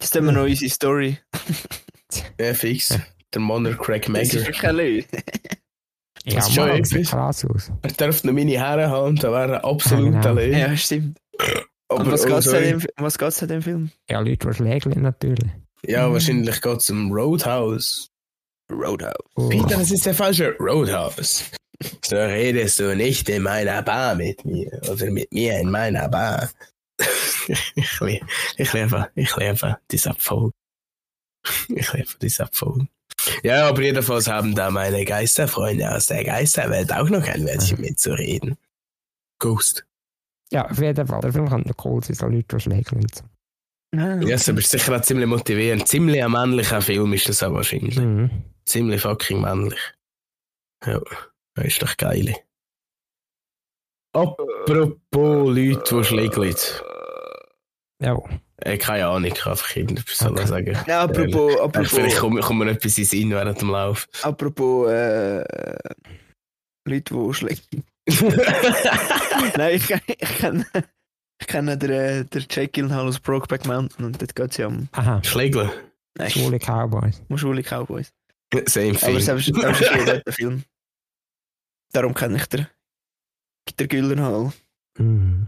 Jetzt haben wir noch unsere Story. Ja, fix. Der Monner Craig Das ist wirklich ein Löwe. Ja, Das ist schon Mann, sieht krass aus. Er darf noch meine Haare haben, da wäre er absolut Ja, genau. allein. Ja, stimmt. Aber Und was oh, geht es sorry. in, dem- um was geht's dem Film? Ja, Leute, die schlägeln natürlich. Ja, wahrscheinlich geht es um Roadhouse. Roadhouse. Oh. Peter, das ist der falsche Roadhouse. So redest du nicht in meiner Bar mit mir oder mit mir in meiner Bar. ich, ich liebe, ich liebe diese Folge. Ich liebe diese Folge. Ja, aber jedenfalls haben da meine Geisterfreunde aus der Geisterwelt auch noch ein Wörtchen mitzureden. Ghost. Ja, auf jeden Fall. Der Film kann noch cool sein, so Leute, die schlägeln. und so. Ah, Ja, das ist sicher auch ziemlich motivierend. Ziemlich ein männlicher Film ist das auch wahrscheinlich. Mhm. Ziemlich fucking männlich. Ja, das ist doch geil. Apropos Leute, die schlägeln. Ja, Ich kann einfach irgendetwas soll Okay. sagen. Ja, apropos, Äh, apropos, vielleicht kommt, kommt mir etwas in Sinn während dem Lauf. apropos äh, Leute, die schlecht. Nein, ich, ich kenne ich kenne den, den Jake Gyllenhaal aus Brokeback Mountain und dort geht es ja um aha. Schlägeln. nein, Schwule Cowboys. schwule Cowboys. Same Aber es thing. ist ein guter Film. Darum kenne ich den, den Gyllenhaal. Mhm.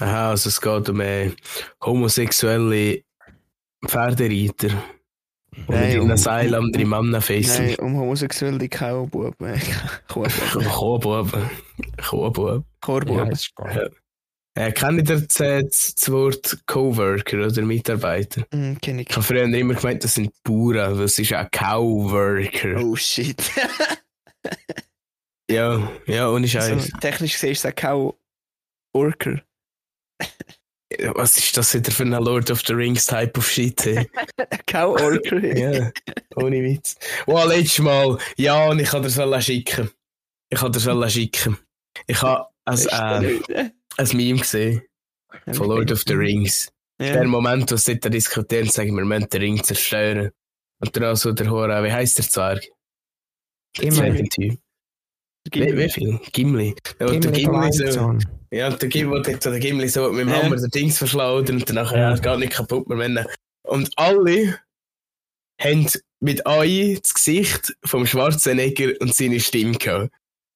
Aha, also es geht um äh, homosexuelle Pferdereiter. Und Nein, in um- Seil andere Männer Nein, fesseln. um homosexuelle Cowbuben. Chorbuben. Chorbuben. Chorbuben. Ja, Chorbuben. ist geil. Äh, kennt ihr das, äh, das das Wort Coworker oder Mitarbeiter? Hm, kenn ich. Ich habe früher immer gemeint, das sind Bauern, weil es ist ein Cowworker. Oh shit. Ja, ja, ohne Scheiß. also, technisch gesehen ist es ein Cow-Orker. Was ist das wieder für ein Lord of the Rings Type of Shit? Hey? Ein Cow-Orker. ja, ohne Witz. Wow, letztes Mal, ja, und ich kann dir schicken. Ich kann dir schicken. Ich habe ein, äh, ein Meme gesehen von Lord of the Rings. Der Ja. Moment, wo sie da diskutieren, sagen wir, müssen den Ring zerstören. Und dann so der Hora, wie heißt der Zwerg? Der zweite Typ. Wie, wie viel? Gimli. Ja, und der Gimli Gimli so, ja, der Gimli, der, der Gimli so mit dem Ja. Hammer den Dings verschlagen und danach, ja, geht nicht kaputt, wir müssen. Und alle haben mit AI das Gesicht vom Schwarzenegger und seine Stimme gehabt.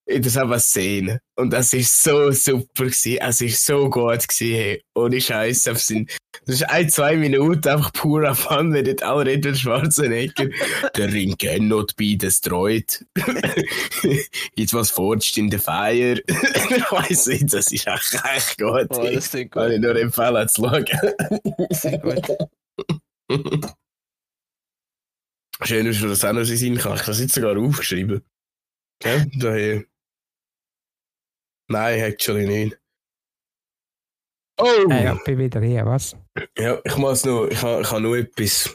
In derselben Szene. Und das ist so super gewesen. Es ist so gut gewesen. Hey. Ohne Scheiß. Das ist ein, zwei Minuten einfach purer Fun, wenn nicht alle mit Schwarzenegger. Der Ring cannot be destroyed. It was forged in the fire. ich weiss nicht, das ist echt, echt gut. Oh, das klingt Kann gut. ich nur empfehlen zu schauen. Klingt gut. Schön, dass du das auch noch in Sinn kann. Ich habe das jetzt sogar aufgeschrieben. Ja, daher. Nein, actually nicht. Oh! Äh, ja, bin wieder hier, was? Ja, ich muss noch, ich habe, ich habe noch etwas.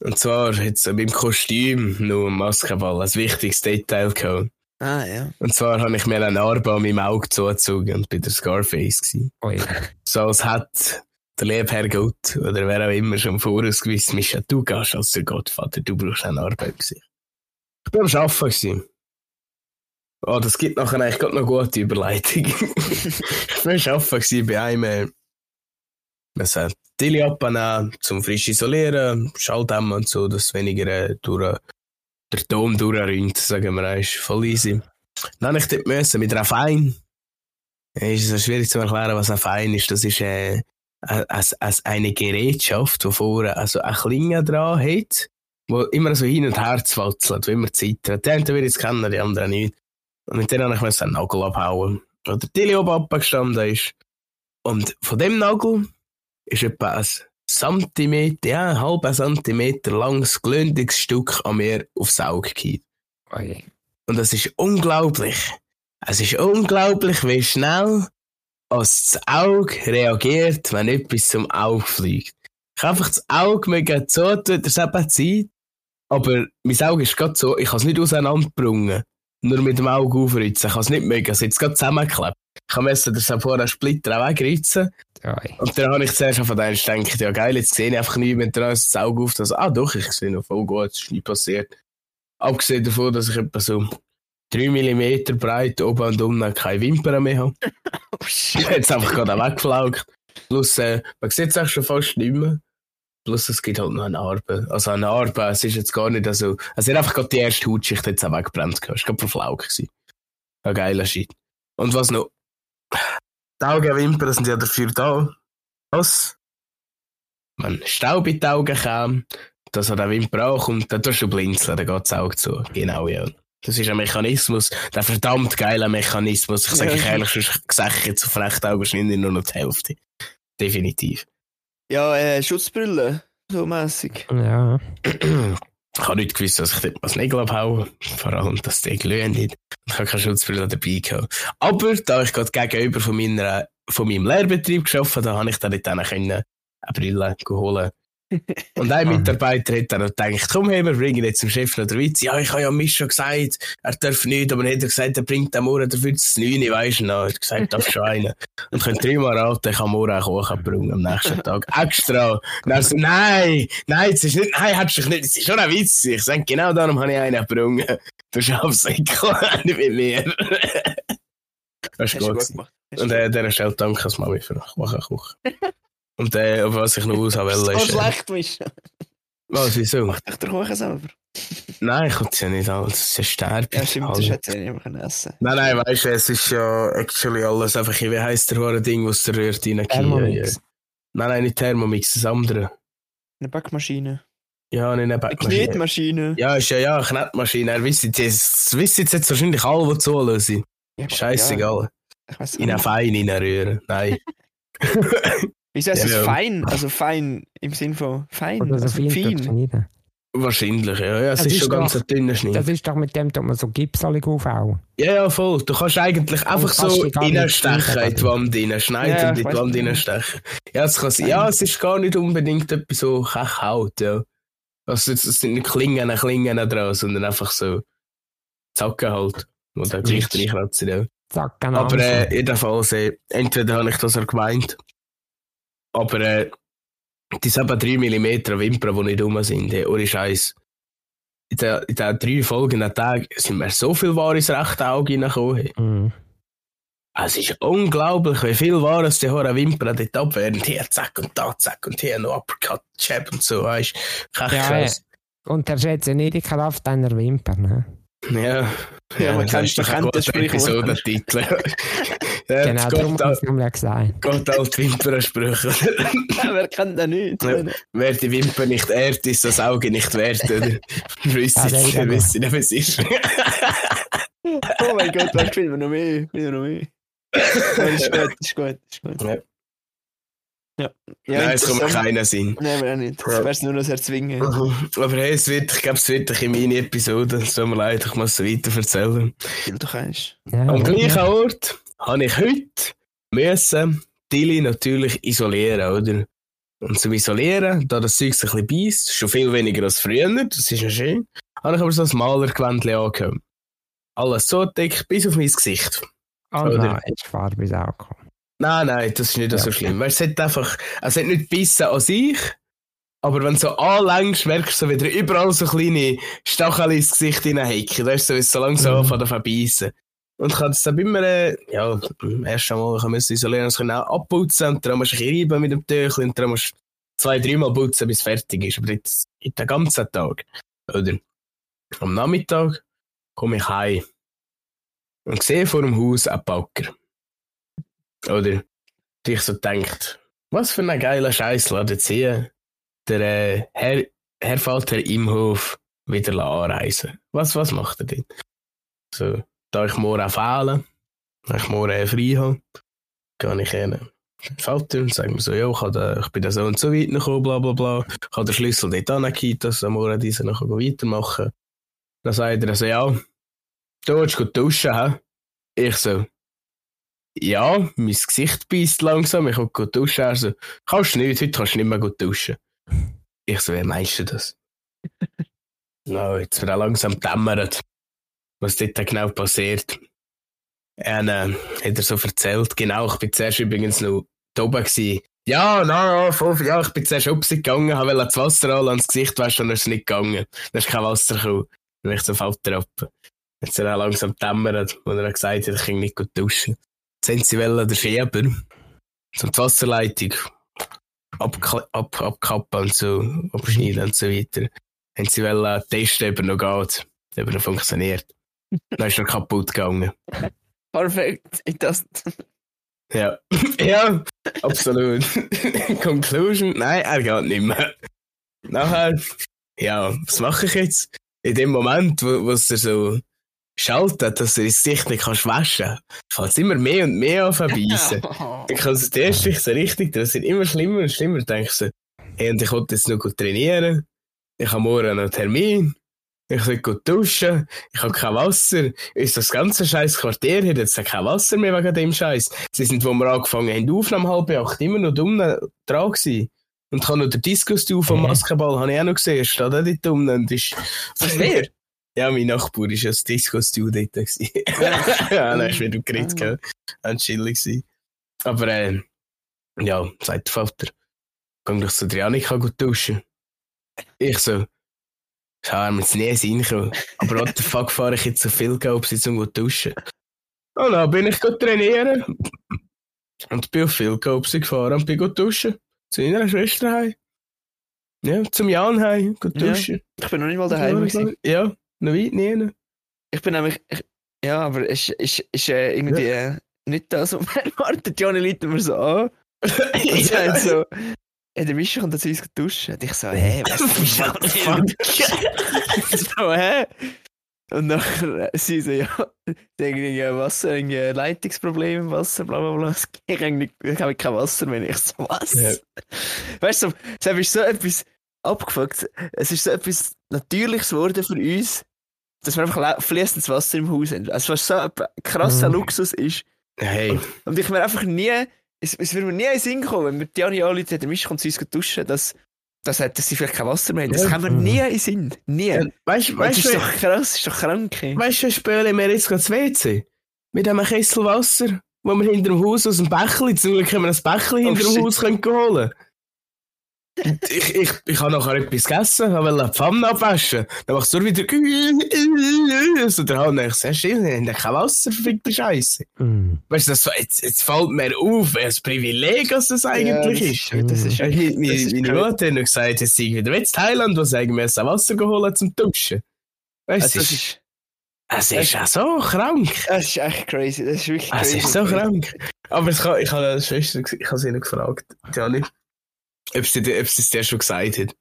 Und zwar jetzt beim Kostüm noch ein Maskenball, ein wichtiges Detail gehabt. Ah, ja. Und zwar habe ich mir eine Narbe an meinem Auge zugezogen und bei der Scarface gewesen. Ui. So als hat der liebe Herr Gott oder wer auch immer schon voraus gewiss, Mischa, du gehst als der Gottvater, du brauchst eine Arbeit im Gesicht. Ich bin am Arbeiten gewesen. Oh, das gibt nachher eigentlich gerade noch gute Überleitung. ich am Arbeiten bei einem, man sagt, Tilly abnehmen, zum frisch isolieren, Schalldämmen und so, dass weniger äh, durch, der Dom durchrinnt, sagen wir, ist voll easy. Dann musste ich dort müssen, mit einer Fein. Es ist schwierig zu erklären, was ein Fein ist. Das ist äh, als, als eine Gerätschaft, die vorne also eine Klinge dran hat, wo immer so hin und her zwatzelt, wo immer zittert. Die einen will ich kennen, die anderen nicht. Und mit denen habe ich einen Nagel abhauen. Wo der Tilly oben abgestanden ist. Und von dem Nagel ist etwa ein Zentimeter, ja, einen halben Zentimeter langes, glündiges Stück an mir aufs Auge geht. Oi. Und das ist unglaublich. Es ist unglaublich, wie schnell als das Auge reagiert, wenn etwas zum Auge fliegt. Ich habe einfach das Auge mega so, tut es eben Zeit. Aber mein Auge ist gerade so, ich kann es nicht auseinanderbrungen. Nur mit dem Auge aufritzen. Ich kann es nicht mega, es jetzt gerade zusammengeklebt. Ich kann müssen das vorher Splitter auch wegritzen. Oi. Und dann habe ich zuerst von denen gedacht, ja geil, jetzt sehe ich einfach nicht mehr dran, das Auge auf, dass, ah doch, ich sehe noch voll gut, es ist nie passiert. Abgesehen davon, dass ich etwa so 3 mm breit oben und unten keine Wimpern mehr habe. Oh shit. Jetzt einfach gerade weggeflaugt. Plus, äh, man sieht es auch schon fast nicht mehr. Plus, es gibt halt noch eine Narbe. Also eine Narbe, es ist jetzt gar nicht so. Es hat einfach gerade die erste Hautschicht jetzt auch weggebrannt. gehabt. Es war gerade verflaugt. gewesen. Ein geiler Shit. Und was noch? Die Augenwimpern sind ja dafür da. Was? Wenn Staub in die Augen kam, dass er den Wimper auch kommt, dann tust du blinzeln, dann geht das Auge zu. Genau, ja. Das ist ein Mechanismus, der verdammt geile Mechanismus. Ich sage Ja. ehrlich, sonst sehe ich jetzt auf rechten Augen wahrscheinlich nur noch die Hälfte. Definitiv. Ja, äh, Schutzbrille. So mäßig. Ja. Ich habe nicht gewusst, dass ich dort mal das Nägel abhaue. Vor allem, dass die glühen nicht. Ich habe keine Schutzbrille dabei gehabt. Aber da ich gerade gegenüber von, meiner, von meinem Lehrbetrieb geschafft habe, da habe ich dann können eine Brille holen. Und ein Mitarbeiter hat dann gedacht, komm her, wir bringen jetzt dem Chef noch den Witz. Ja, ich habe ja Misch schon gesagt, er darf nicht, aber dann hat er gesagt, er bringt am Morgen dafür das 9, weisst du noch. Er hat gesagt, darf schon einen. Und könnt dreimal raten, ich kann morgen auch Kuchen bringen am nächsten Tag. Extra. Und er so, nein, nein, es ist nicht, nein, hättest du nicht, es ist schon ein Witz. Ich sage, genau darum habe ich einen gebrungen. Du schaffst es nicht mit mir. Das ist gut. gut gemacht. Und du- äh, an dieser Stelle danke als Mami für Kuchen. Und äh, auf was ich noch aushaben will, so ist... Äh, schlecht, Misch. was, wieso? Mach dich der Kuchen selber. Nein, ich konnte es ja nicht alles. Es ist ja. Ja, stimmt, das hätte ich nicht mehr können essen Nein, nein, weißt du, es ist ja actually alles einfach, wie heisst der hohe Ding, was der rührt rein? Thermomix. Nein, nein, nicht Thermomix, das andere. Eine Backmaschine. Ja, nicht eine Eine Backmaschine. Knetmaschine. Ja, ist ja, ja, eine Knetmaschine. Er wisst jetzt, wissen jetzt wahrscheinlich alle, die zuhören. Ja, aber- Scheißegal. Ja, In eine. Fein reinrühren. Nein. Wieso heißt Ja, es ja. fein? Also fein im Sinn von fein. Oder so Also fein. Wahrscheinlich, ja. ja es Das ist, ist schon ganz doch- ein dünner Schnitt. Das ist doch mit dem, dass man so Gips alle aufhauen. Ja, ja, voll. Du kannst eigentlich einfach kannst so reinstechen in die Wand rein, schneiden Ja, und ich in die Wand reinstechen. Ja, es kann sein. Ja, es ist gar nicht unbedingt etwas so Kechhaut, ja. Also, es es sind nicht Klingen, Klingen dran, sondern einfach so Zacken halt. Wo der Gesicht reinkratzen, ja. Zack, genau. Aber äh, jedenfalls, äh, entweder habe ich das auch gemeint, aber äh, die sind eben 3 mm Wimpern, die nicht rum sind, äh, ohne Scheiß. In den, in den drei folgenden Tagen sind mir so viel Ware ins rechte Auge reingekommen. hey. Mhm. Es ist unglaublich, wie viel aus den hohen Wimpern dort abwehren. Hier, zack und da, zack und hier noch Uppercut, Jab und so, weißt du. Echt Ja, krass. Unterschätze nicht die Kraft deiner Wimpern. Ne? Ja, Ja, man man ein kennt das. Episodentitel. ja, Genau, Gott, darum ich es nämlich gesagt. Gott alt Wimpernsprüche. Wer kennt den nicht? Ja. Wer die Wimper nicht ehrt, ist das Auge nicht wert, oder? Wisst Ja, der ihr, wieder wisst ihr, nicht, was ist? Oh mein Gott, da spielen wir noch mehr. Spielen wir noch mehr. Ja, das ist gut, das ist gut, ist gut. Ja. Ja, Nein, es kommt keiner Sinn. Nein, aber auch nicht. Das Ja. wäre es nur noch erzwingen. Aber hey, es wird, ich glaube, es wird eine Mini-Episode. Es tut mir leid, ich muss es weiter erzählen. Weil du kannst. Ja, Am ja. gleichen Ort habe ich heute müssen Tilly natürlich isolieren, oder? Und zum Isolieren, da das Zeug sich ein bisschen beißt, schon viel weniger als früher, das ist ja schön, habe ich aber so ein Malergewändchen angehört. Alles so dick, bis auf mein Gesicht. Oh Oder- nein, jetzt Farbe ist auch gekommen. Nein, nein, das ist nicht Ja. so schlimm. Weißt, es hat einfach, es hat nicht bissen an sich, aber wenn du so anlängst, merkst du so wieder überall so kleine Stacheln ins Gesicht hineinhacken. Weißt du, so, so langsam Mhm. anfängt zu beißen. Und ich habe es dann mir, äh, ja, beim ersten Mal ich musste isolieren, das können auch abputzen und dann musst du ein reiben mit dem Tüchlein und dann musst du zwei, dreimal putzen, bis es fertig ist. Aber jetzt, in den ganzen Tag, oder? Am Nachmittag komme ich heim und sehe vor dem Haus einen Backer. Oder? Und ich so denkt, was für ein geiler Scheiß laden sie der äh, Herr, Herr Vater Imhof wieder anreisen. Was, was macht er denn? So, da ich morgen fehlen, wenn ich morgen frei habe, gehe ich hin. Vater und sagt mir so, ja, ich, ich bin da so und so weit gekommen, bla bla bla. Ich habe den Schlüssel dort angegeben, dass am Morgen diese noch weitermachen kann. Dann sagt er so, ja, du willst gut duschen, hä? Ich so, ja, mein Gesicht beißt langsam, ich will gut duschen. Er so, kannst du nicht, heute kannst du nicht mehr gut duschen. Ich so, wie meinst du das? no, jetzt wird er langsam dämmert, was dort genau passiert. Und, äh, hat er so erzählt, genau, ich bin zuerst übrigens noch da oben. Ja, na, no, voll, ja, ich bin zuerst gegangen, habe das Wasser an ans Gesicht waschen und dann ist es nicht gegangen. Dann ist kein Wasser gekommen. Dann bin ich Vater ab. Jetzt er auch langsam dämmert, wo er gesagt hat, ich kann nicht gut duschen. Jetzt haben den Fieber, so die Wasserleitung abkappen ab, ab, und so, abschneiden und so weiter. Haben sie wollen testen, ob er noch geht, ob er noch funktioniert. Dann ist er kaputt gegangen. Perfekt, it doesn't. Ja, ja, absolut. Conclusion, nein, er geht nicht mehr. Nachher, ja, was mache ich jetzt? In dem Moment, wo, wo es so schaltet, dass du das Gesicht nicht kannst waschen fängt es immer mehr und mehr an verbeissen. ich kann es erst so richtig, das wird immer schlimmer und schlimmer. Denkst du, hey, und ich wollte jetzt noch gut trainieren, ich habe morgen noch einen Termin, ich will gut duschen, ich habe kein Wasser. Ist das ganze scheiß Quartier hier jetzt kein Wasser mehr wegen dem Scheiß? Sie sind, wo wir angefangen haben, auf um halb acht, immer noch dumm dran gewesen. Und ich habe noch den Diskus vom Basketball, habe ich auch noch gesehen, steht auch dort unten und ist... Was wer? Ja, mein Nachbar war ein Disco-Studio dort. ja, dann ist wieder geredet, gell. Ein chillig Aber, äh, ja, sagt der Vater, geh doch zu Adriana, ich kann gut duschen. Ich so, schau, mir jetzt nie reinkommen. Aber what the fuck fahre ich jetzt so viel Geld, um gut duschen? Und dann bin ich gut trainieren. Und bin auf viel Geld gefahren und bin gut duschen. Zu meiner Schwester heim. Ja, zum Jan heim, gut duschen. Ja, ich bin noch nicht mal daheim. Ja. Noch weit nie. Ich bin nämlich. Ich, ja, aber es ist, ist, ist äh, irgendwie ja. äh, nicht das, was man erwartet. Johnny Leute mir so an. Und ja. so. Ja, der Mischa kommt zu uns duschen. Und ich so, hä, was ist das? so, hä? Und nachher sie so, ja, irgendwie Wasser, irgendwie Leitungsproblem im Wasser, bla bla bla. Ich habe kein Wasser mehr. Ich so, was? Ja. Weißt du, es ist so etwas abgefuckt. Es ist so etwas Natürliches geworden für uns dass wir einfach fließendes Wasser im Haus haben. Also, was so ein krasser mhm. Luxus ist. Hey. Und ich mir einfach nie, es, es würde mir nie in den Sinn kommen, wenn wir die Jani anrufen, der Misch kommt zu uns duschen, dass, dass, dass sie vielleicht kein Wasser mehr haben. Das ja. kommt mir nie in den Sinn. Nie. Ja, weißt du, das ist doch krass, das ist doch krank. Weißt du, spülen wir jetzt gerade das WC? Mit einem Kessel Wasser, wo wir hinter dem Haus aus dem Bächli, zum Glück können wir ein Bächli oh, hinter dem Haus können holen ich, ich, ich habe nachher etwas gegessen, habe eine Pfanne abwaschen. Dann machst du wieder so der Hand. Ich sage, ich habe kein Wasser, verfickte Scheiße. Mm. Weißt du, das, jetzt, jetzt fällt mir auf, welches Privileg das eigentlich ja, ist. Das ist ja, meine Mutter hat gesagt, jetzt sind wieder in Thailand, wo wir ein Wasser geholt zum Duschen. Weißt du, also, ist, es ist ja so krank. Es ist echt crazy. Das ist wirklich crazy. Es ist so krank. Aber ich, ich habe eine Schwester, ich habe sie noch gefragt, Jani ob es dir schon gesagt hat.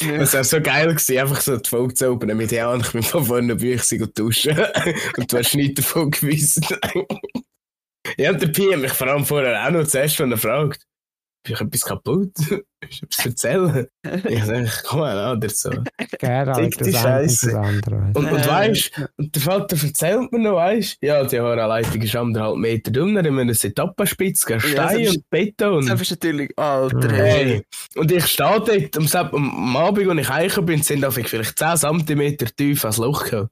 Ja. Das wäre so geil gewesen, einfach so die Folge zu openen mit ja, ich bin von vorne bei euch duschen und du hast nichts davon gewusst. ja, der Pi hat mich vor allem vorher auch noch zuerst von gefragt, bin ich etwas kaputt? Willst du etwas erzählen? ich sage, komm mal, oder so. Gerald, das Scheiße. Und, und weißt und der Vater erzählt mir noch, weißt ja, die Haaranleitung ist anderthalb Meter dünner, in einer Etappenspitze, Stein ja, und Beton. Das ist natürlich, alter hey. Und ich stehe dort am, am Abend, als ich eichen bin, sind vielleicht 10 cm tief als Loch gekommen.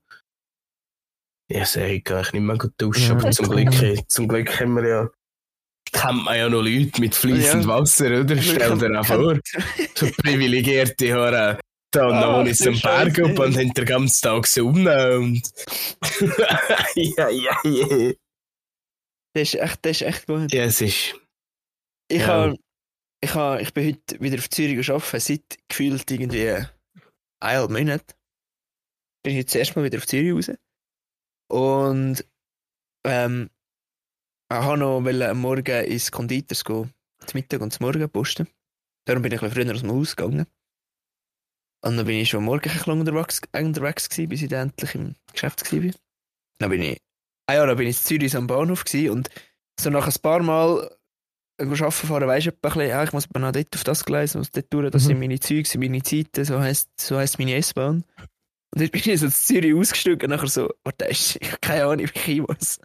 Ich sage, ich kann nicht mehr gut duschen, aber zum Glück, zum Glück haben wir ja kennt man ja noch Leute mit fließend ja. Wasser, oder? Stell dir auch vor, so privilegierte Haare. Da oh, noch zum Berg ab und haben den ganzen Tag Sonne und. ja, ja, ja. Das ist echt, das ist echt gut. Ja, es ist. Ich, ja. Habe, ich, habe, ich bin heute wieder auf Zürich gearbeitet, seit gefühlt irgendwie eineinhalb Monaten. Bin ich jetzt erstmal wieder auf Zürich raus. Und ähm, ich wollte noch am Morgen ins Konditors gehen, zum Mittag und zum Morgen posten. Darum bin ich ein bisschen früher aus dem Haus gegangen. Und dann bin ich schon Morgen ein bisschen unterwegs, unterwegs gewesen, bis ich endlich im Geschäft war. Dann bin ich, ah ja, dann bin ich in Zürich am Bahnhof gewesen und so nach ein paar Mal arbeiten fahren, weisst du ein bisschen, ja, ich muss noch dort auf das Gleis, muss dort durch, das Mhm. sind meine Züge, sind meine Zeiten, so heisst, so heisst meine S-Bahn. Und dann bin ich so in Zürich ausgestiegen und nachher so, warte, ist, ich habe keine Ahnung, wie ich hin muss.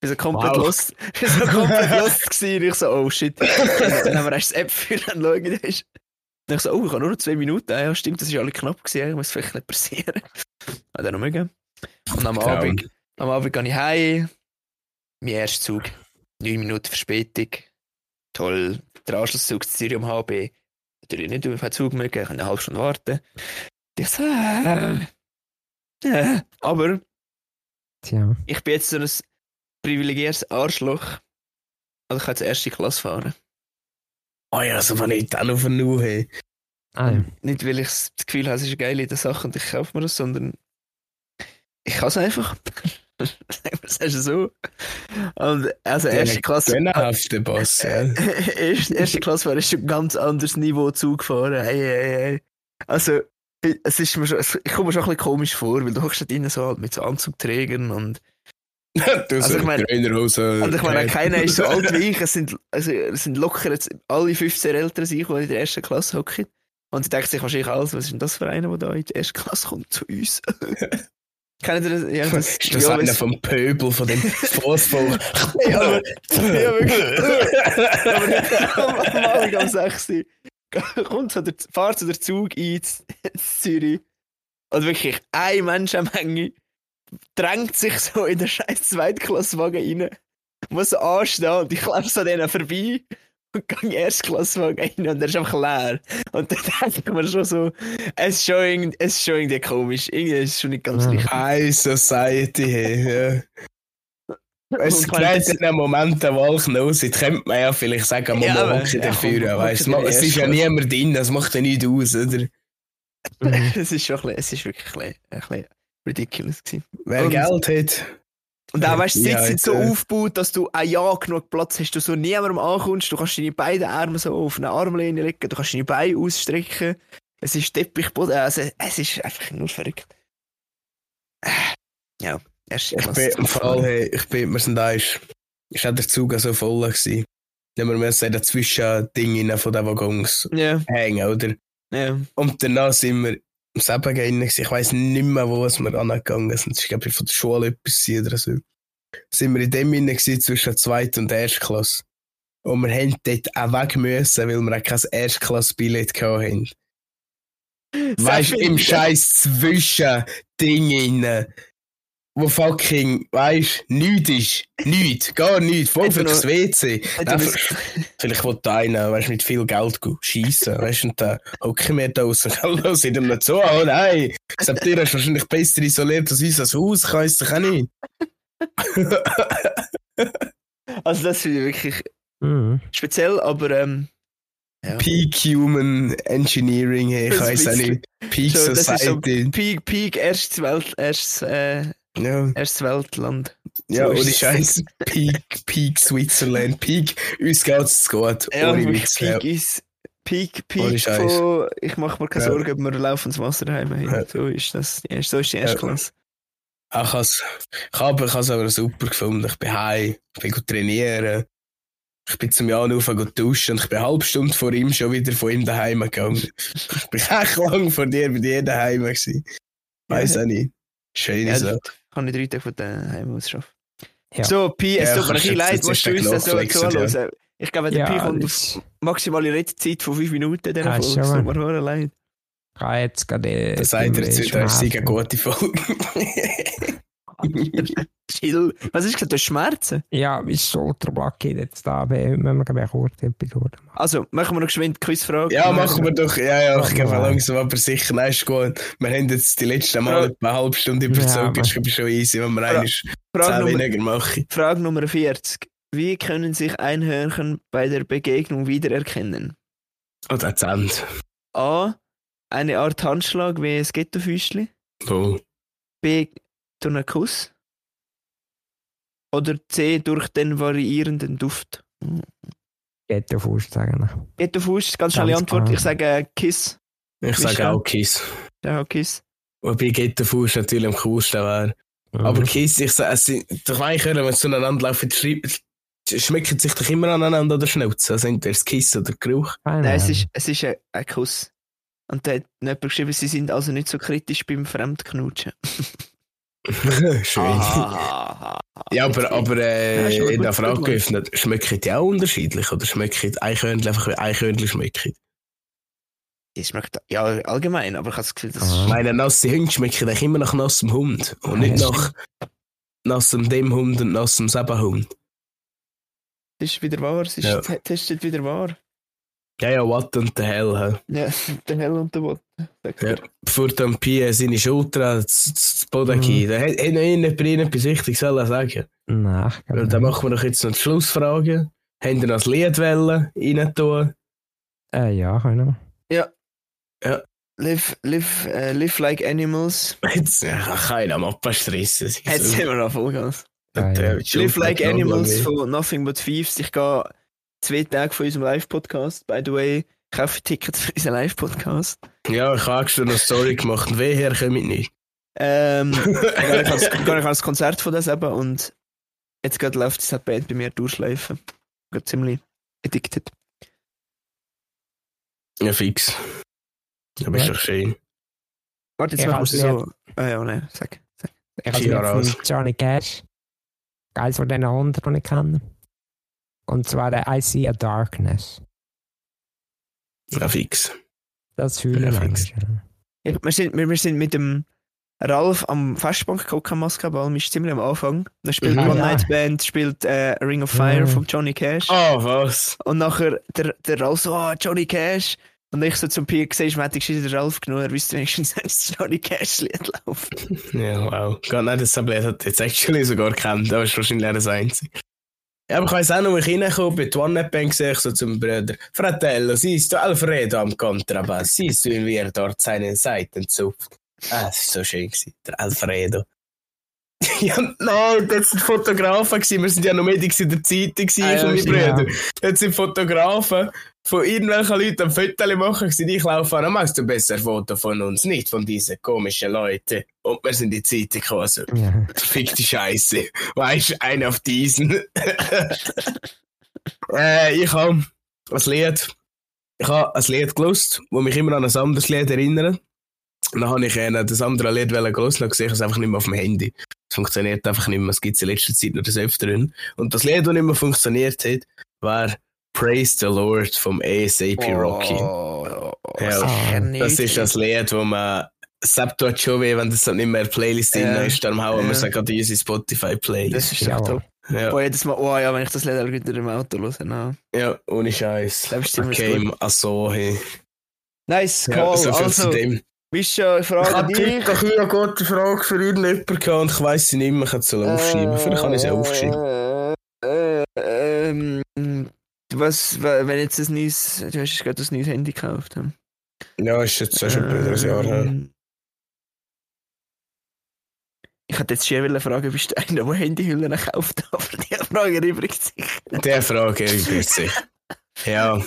Bin so komplett Wow. lost, ich bin so komplett lost gewesen und ich so, oh shit. dann haben wir erst das App für dann schauen. Und ich so, oh, ich habe nur noch zwei Minuten, ja stimmt, das ist alle knapp gewesen, ich muss vielleicht nicht passieren. Hat er noch mögen. Und am Abend, am Abend gehe ich heim, mein erster Zug, neun Minuten Verspätung, toll, der Anschlusszug zu Zürich um HB, natürlich nicht auf den Zug mögen, ich kann eine halbe Stunde warten. Ich so, äh, äh. aber Tja. ich bin jetzt so ein privilegiertes Arschloch, also ich kann jetzt erste Klasse fahren. Oh ja, so von nicht dann auf den Nu, hey. Ah, ja. Nicht, weil ich das Gefühl habe, es ist eine geile Sache und ich kaufe mir das, sondern ich kann es einfach. Es erst so. Und also erste Klasse. Gönnerhafte Boss, ja. erste, erste Klasse war schon ein ganz anderes Niveau zugefahren. Hey, hey, hey. Also, es ist mir schon, ich komme mir schon ein bisschen komisch vor, weil du hockst da drinnen so halt mit so Anzugträgern und, du Also so ich mein- Trainerhose. und ich meine, keiner ist so alt wie ich. Es sind, also, es sind locker jetzt alle 15 älter sich, die in der ersten Klasse hocken. Und die denken sich wahrscheinlich alles, was ist denn das für einer, der da in die erste Klasse kommt zu uns? Kennt ihr das? Ja, das, ist das ja, einer vom Pöbel, von dem Fußball? Ja, aber, ja, wirklich. aber am Abend am 6. Uhr kommt so der, fährt so der Zug ein zu zu Zürich. Und wirklich eine Menschenmenge drängt sich so in den scheiß Zweitklassenwagen rein. Muss so anstehen und ich laufe so an denen vorbei und gehe in den Erstklassenwagen rein und der ist einfach leer. Und dann denke ich mir schon so, es ist schon irgendwie, es ist schon irgendwie komisch. Irgendwie ist es schon nicht ganz Ja. richtig. High Society, hey, ja. Es ich gibt in einem Moment eine Wahlknose, könnte man ja vielleicht sagen, man Ja, hocke ja, dafür, komm, weißt du. in Es die ist ja niemand drin, das macht ja nichts aus, oder? Mhm. es ist schon ein bisschen, es ist wirklich ein bisschen, ein bisschen ridiculous gewesen. Wer Und- Geld hat. Und auch, weißt du, Sitze sind so jetzt, äh, aufgebaut, dass du ein Jahr genug Platz hast, du so niemandem ankommst, du kannst deine beiden Arme so auf eine Armlehne legen, du kannst deine Beine ausstrecken, es ist Teppichboden, also es ist einfach nur verrückt. Äh, Ja, erste Ich bin im Fall, hey, ich bin, wir sind da, ist, ist auch der Zug so voll gewesen. Dann wir müssen dazwischen Dinge von den Waggons Ja, hängen, oder? ja. Und danach sind wir Sebengein, ich weiss nicht mehr, wo wir angegangen sind. Ich glaube, von der Schule etwas oder so. Sind wir in dem Innen zwischen der zweiten und der ersten Klasse. Und wir haben dort auch weg müssen, weil wir auch kein Erstklasse-Billett hatten. Weißt du, im scheiß Zwischending innen. Wo fucking, weißt du, nichts ist. Nichts, gar nichts. Voll für das WC. Nein, Vielleicht wollte einer, weißt du, mit viel Geld schießen. Weißt du, und dann hocke ich mir da raus und kann los in dem nicht so. Oh nein, Septira ist wahrscheinlich besser isoliert als unser Haus, kann es doch auch nicht. Also das finde ich wirklich Mhm. speziell, aber ähm, ja. Peak Human Engineering, hey, ich Das weiß auch nicht. Peak So, das ist so Society. Peak, Peak, erstes, Welt, erstes, äh, Ja, erstes Weltland. ja So ohne es. Scheiß. Peak, Peak Switzerland. Peak, uns geht's gut. Ja, ohne Witz. Peak ist Peak, Peak von, ich mache mir keine Ja. Sorgen, ob wir laufen ins Wasser heim. Ja. So ist das. Ja, so ist die erste Ja. Klasse. Ja. Ich habe ich has aber super gefunden. Ich bin heim, ich bin gut trainieren. Ich bin zum Jan auf und duschen und ich bin eine halbe Stunde vor ihm schon wieder von ihm daheim gegangen. ich bin echt lang vor dir bei dir daheim gewesen. Weiss Ja. auch nicht. Schöne Ja, Sache. Kann ich drei Tage von daheim aus schaffen. Ja. So, Pi, es Ja, tut mir ein leid, musst ist du uns das so zuhören. Ich glaube, der Pi Ja, kommt auf das maximale Redezeit von 5 Minuten in dieser Ah, Es tut mal. mir hure leid. gerade. Das sagt er jetzt es sei eine gute Folge. Chill. Was ist gesagt, du hast Schmerzen? Ja, mein Schulterblatt geht jetzt da, wenn wir eine kurze Episode machen. Also, machen wir noch geschwind Quizfrage. ja, machen wir doch. Ja, ja, ich wir. langsam aber sicher. Nein, ist gut. Wir haben jetzt die letzten Mal eine halbe Stunde überzogen. Ja, ist schon easy, wenn wir Ja. einmal Frage, 10 Nummer, weniger machen. Frage Nummer 40. Wie können sich Einhörchen bei der Begegnung wiedererkennen? Oder Akzent. A. Eine Art Handschlag wie ein Ghettofüßli. Oh. B. Durch einen Kuss. Oder C. Durch den variierenden Duft. Geht auf Fuß sagen. Ghettofuß, ganz schnelle Ganz Antwort. klar. Ich sage äh, Kiss. Ich sage auch Kiss. Ja, Kiss. Wobei Ghetto-Fuß natürlich am coolsten wäre. Aber Mhm. Kiss, ich sage, es sind, doch hören, wenn sie zueinander laufen, schmecken sich doch immer aneinander an der Schnauze. Also entweder das Kiss oder der Geruch. Keine Nein, es ist, es ist ein, ein Kuss. Und da hat jemand geschrieben, sie sind also nicht so kritisch beim Fremdknutschen. Schön. Ja, aber, aber äh, Ja, in der Frage geöffnet, schmecken die auch unterschiedlich? Oder schmecken Eichhörnchen einfach wie Eichhörnchen schmecken? Die schmeckt, ja, allgemein, aber ich habe das Gefühl, das Ah. Meine nasse Hunde schmecken eigentlich immer nach nassem Hund. Und nicht nach nassem dem Hund und nassem Sebenhund. ist wieder wahr. Es ist Ja. testet wieder wahr. Ja, ja, what und the hell. hä? Ja, der Hell und der Watt. sagt Ja. er. Bevor dann Pia seine Schulter zu zu Boden Mhm. geht, da hat hat noch jemand bei Ihnen etwas Wichtiges sollen sagen. Nein, ich glaub Und dann nicht. machen wir doch jetzt noch die Schlussfrage. Haben Sie noch das Liedwelle rein tun? Äh, ja, können wir. Live, live, äh, live like animals. Jetzt ja, kann keiner Mappa stressen. Sie Jetzt so- sind wir noch Vollgas. Und, äh, die Live Schulter like hat noch animals lange. von Nothing But Thieves. Ich gehe zwei Tage von unserem Live-Podcast. By the way, kaufe Tickets für unseren Live-Podcast. Ja, ich habe schon eine Story gemacht. und Weher komme ich nicht. Ähm, gar nicht als, Konzert von das eben und jetzt gerade läuft diese Band bei mir durchschleifen. Gerade ziemlich addicted. Ja, fix. Aber ist Ja. doch schön. Warte, jetzt Ich machen wir hab's so. Ah ja, nein, sag. sag. Ich habe. Johnny Cash. Eins von diesen Hunden, die ich kenne. Und zwar der I See a Darkness. Ja, fix. Das fühle Ja, ich. Ich, wir, sind, wir, wir sind mit dem Ralf am Festbank am Basketball. Wir sind ziemlich am Anfang. Da spielt Mhm. One Ja. Night Band, spielt äh, Ring of Fire Mhm. von Johnny Cash. Oh, was? Und nachher der, der Ralf so, ah, Johnny Cash. Und ich so zum Pier gesehen, hätte geschrieben, der Ralf genommen, er wüsste wenigstens, dass das Johnny Cash Lied läuft. Ja, wow. Gar nicht, das Tablet hat jetzt actually sogar kennt. Das ist wahrscheinlich das Einzige. Ja, aber ich weiss auch noch, als ich reinkomme, bei der One Bank sehe ich so zum Bruder. Fratello, siehst du Alfredo am Kontrabass? Siehst du, wie er dort seinen Seiten zupft? Ah, das war so schön, gewesen, der Alfredo. ja, nein, das sind Fotografen gewesen. Wir sind ja noch Medics in der Zeitung Ah, ja, von meinen stimmt, Brüdern. Jetzt sind Fotografen von irgendwelchen Leuten am Fotos machen gewesen. Ich laufe an, machst du besser ein Foto von uns, nicht von diesen komischen Leuten. Und wir sind in die Zeitung gekommen. So, Ja. fick die Scheiße. Weißt du, einen auf diesen. äh, ich habe ein Lied. Ich habe ein Lied gelost, das mich immer an ein anderes Lied erinnert. Und dann habe ich äh, das andere Lied gelost und gesehen, es einfach nicht mehr auf dem Handy. Es funktioniert einfach nicht mehr. Es gibt in letzter Zeit nur das Öfteren. Und das Lied, das nicht mehr funktioniert hat, war Praise the Lord vom ASAP Rocky. Oh, Ja. Das ist das Lied, wo man selbst tut schon weh, wenn das dann nicht mehr in der Playlist drin Ja. ist, dann hauen wir Ja. es gerade in unsere Spotify-Playlist. Das ist Ja. echt top. Ja, Boah, jedes Mal, oh ja, wenn ich das Lied auch wieder im Auto höre. No. ja, ohne Scheiß. Also, hey. Nice, Ja, cool. so viel also, zu dem. bist du Ich frage hatte dich. heute eine eine gute Frage für irgendjemanden gehabt und ich weiss sie nicht mehr, ich hätte sie aufschreiben. Vielleicht kann ich sie aufschreiben. Ähm, was, wa- wenn jetzt ein neues, du hast gerade ein neues Handy gekauft. hm? Ja, ist jetzt schon ein ein Jahr her. Ähm, Ich hätte jetzt schon fragen, bist du einer, der Handyhüllen kauft, aber die Frage erübrigt sich. Der Frage erübrigt sich. Ja.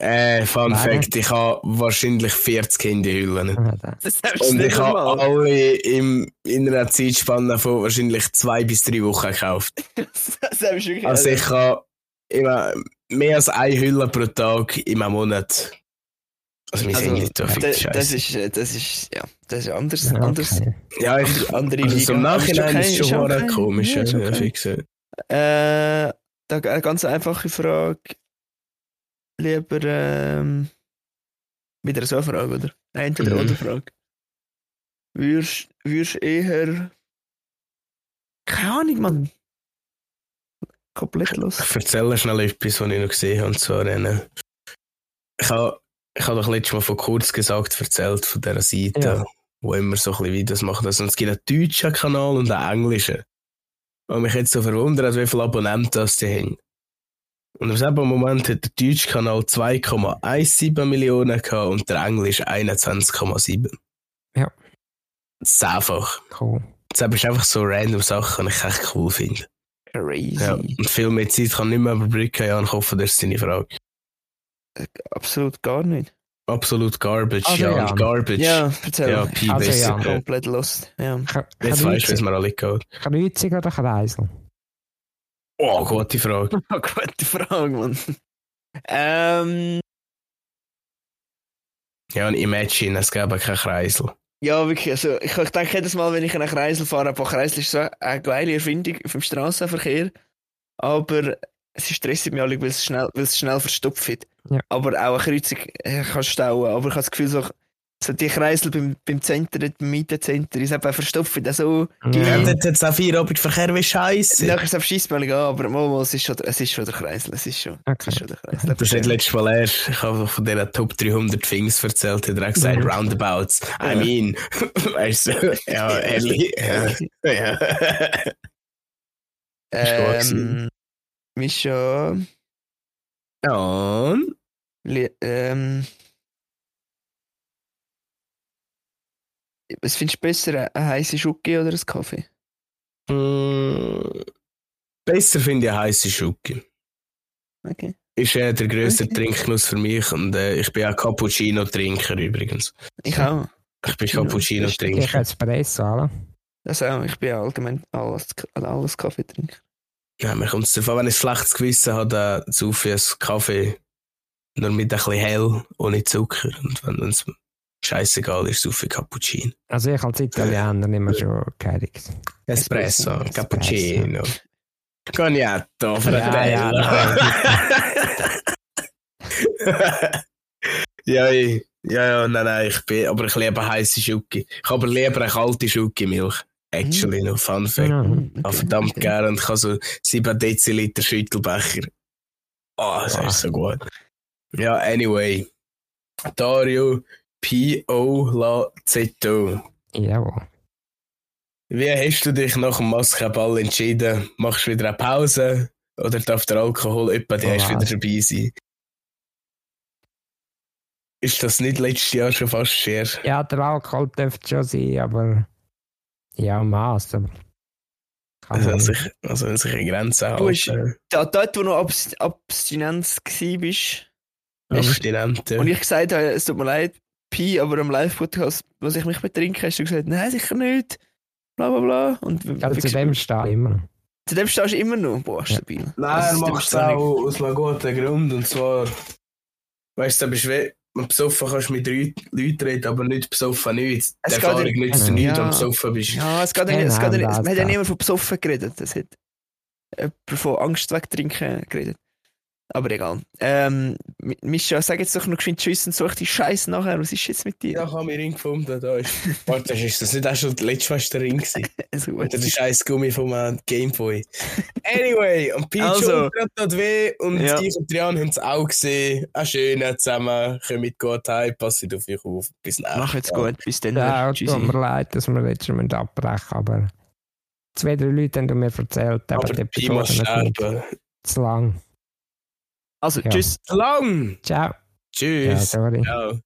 Äh, Fun Nein. Fact, ich habe wahrscheinlich 40 Handyhüllen. Das ist Und ich habe alle im, in einer Zeitspanne von wahrscheinlich zwei bis drei Wochen gekauft. Das ist wirklich Also ich habe immer mehr als eine Hülle pro Tag in einem Monat. Also mein Also, Handy tut da- viel das Scheiße. ist, äh, das ist, ja, das ist anders, Ja, anders, okay. Ja, ich, andere, also so im Nachhinein okay, ist es schon okay. okay. komisch. Ja, ist okay. fix. Äh, da eine ganz einfache Frage. Lieber, ähm, wieder so eine Frage, oder? Eine Entweder Mhm. oder Frage. Würdest würdest eher. Keine Ahnung, Mann. Komplett los. Ich erzähle schnell etwas, was ich noch gesehen habe. Und zwar, äh, ich habe ich habe doch letztes Mal von kurz gesagt, erzählt von dieser Seite, Ja. wo immer so ein bisschen Videos machen. Also, es gibt einen deutschen Kanal und einen englischen. Und mich jetzt so verwundert, wie viele Abonnenten das die haben. Und aus dem Moment hat der deutsche Kanal 2,17 Millionen gehabt und der englische 21,7. Ja. Zehnfach. Cool. Das ist einfach so random Sachen, die ich echt cool finde. Crazy. Ja, und viel mehr Zeit kann ich nicht mehr überbrücken. Ja, und ich hoffe, das ist deine Frage. Absolut gar nicht. Absolut garbage, Also, ja, ja. Garbage. Ja, erzähl. ja, ich Pi Also, ja. komplett lost. Ja. Jetzt weißt du, wie es mir alle geht. Kreuzig oder Kreisel? Oh, gute Frage. Gute Frage, Mann. Ähm, Ja, und Imagine, es gäbe keinen Kreisel. Ja, wirklich. Also, ich, ich denke jedes Mal, wenn ich in einen Kreisel fahre, aber Kreisel ist so eine geile Erfindung vom Straßenverkehr. Aber es stresst mich alle, weil es schnell, weil es schnell verstopft. Ja. Aber auch eine Kreuzung äh, kann stauen. Aber ich habe das Gefühl, so, so die Kreisel beim, beim Center, beim Mietenzentrum, ist eben verstopft. Also, Ja, Ja. hat es auch viel Verkehr wie Scheiße. nachher ist es an, aber mal, mal, es, ist schon, es ist schon der Kreisel. Es ist schon, es Okay. ist schon der Kreisel. Das ist letztes Mal erst. Ich habe von diesen Top 300 Things erzählt. Hat er gesagt, Mhm. Roundabouts. I Ja. mean. weißt du? Ja, ehrlich. Ja. ja. Ähm, Mischa, Und? li- ähm, was findest du besser, eine heiße Schoki oder ein Kaffee? Mm, besser finde ich heiße Schoki. Okay. Ist äh, der grösste Okay. Trinkgenuss für mich und äh, ich bin auch Cappuccino-Trinker übrigens. Ich auch. Ich bin Ich Cappuccino-Trinker. Espresso, alle. Das auch. Ich bin allgemein alles, alles Kaffee trinken. Ja, mir kommt es davon, wenn ich ein schlechtes Gewissen habe, dann zu viel Kaffee nur mit ein bisschen hell, ohne Zucker. Und wenn es scheißegal ist, zu viel Cappuccino. Also ich als Italiener nehme schon Kerrig. Espresso, Espresso. Cappuccino. Cognato, fratello. ja, ich- ja, ja, nein, nein, ich bin, aber ich liebe heiße Schoki. Ich habe aber lieber eine kalte Schoki-Milch. Actually, noch Fun Fact. Ja. Okay, Ah, verdammt okay. gern und ich habe so 7 Deziliter Schüttelbecher. Oh, das Wow. ist so gut. Ja, anyway. Dario P.O. La Zetto. Jawohl. Wie hast du dich nach dem Basketball entschieden? Machst du wieder eine Pause? Oder darf der Alkohol etwa die Oh, erst wieder dabei sein? Ist das nicht letztes Jahr schon fast scher? Ja, der Alkohol dürfte schon sein, aber ja, Maß. Also, nicht. sich, also sich eine Grenze Du hast- halten. Da, dort, wo du Abs Abstinenz gsi bist, Abstinente. und ich gesagt habe, es tut mir leid, Pi, aber am Live-Podcast, was ich mich betrinke, hast du gesagt, nein, sicher nicht. Bla bla bla. Und Ja, zu dem stehe ich immer. zu dem stehst du immer noch. Boah, stabil. Nein, er Also, du macht es auch nicht- aus einem guten Grund. Und zwar, weißt du, du bist wenn besoffen kannst du mit drei Leuten reden, aber nicht besoffen nichts. Die Erfahrung in- nützt dir Ja. nichts, wenn du besoffen bist. Ja, es geht ja nicht, es geht ja nicht, es hat ja niemand von besoffen geredet. Es hat jemand von Angst wegtrinken geredet. Aber egal. Ähm, Mi- Mischa, sag jetzt doch noch geschwind Tschüss und such die Scheiße nachher. Was ist jetzt mit dir? Ja, ich habe meinen Ring gefunden. Da ist. Warte, ist das nicht auch schon letztes Mal der Ring gewesen? Also, Oder der scheiß Gummi vom äh, Gameboy. Anyway, und Peach Also. also, tut weh und Ja. ich und Trian haben es auch gesehen. Ein schöner zusammen. Kommt gut heim, passt auf euch auf. Bis nachher. Mach jetzt gut. Bis dann. Ja, tut mir leid, dass wir jetzt schon abbrechen müssen, aber zwei, drei Leute haben mir erzählt, Aber aber die Pi muss sterben. zu lang. Also, Ja. tschüss. Lang! Ciao. Ja, Tschüss. Ciao.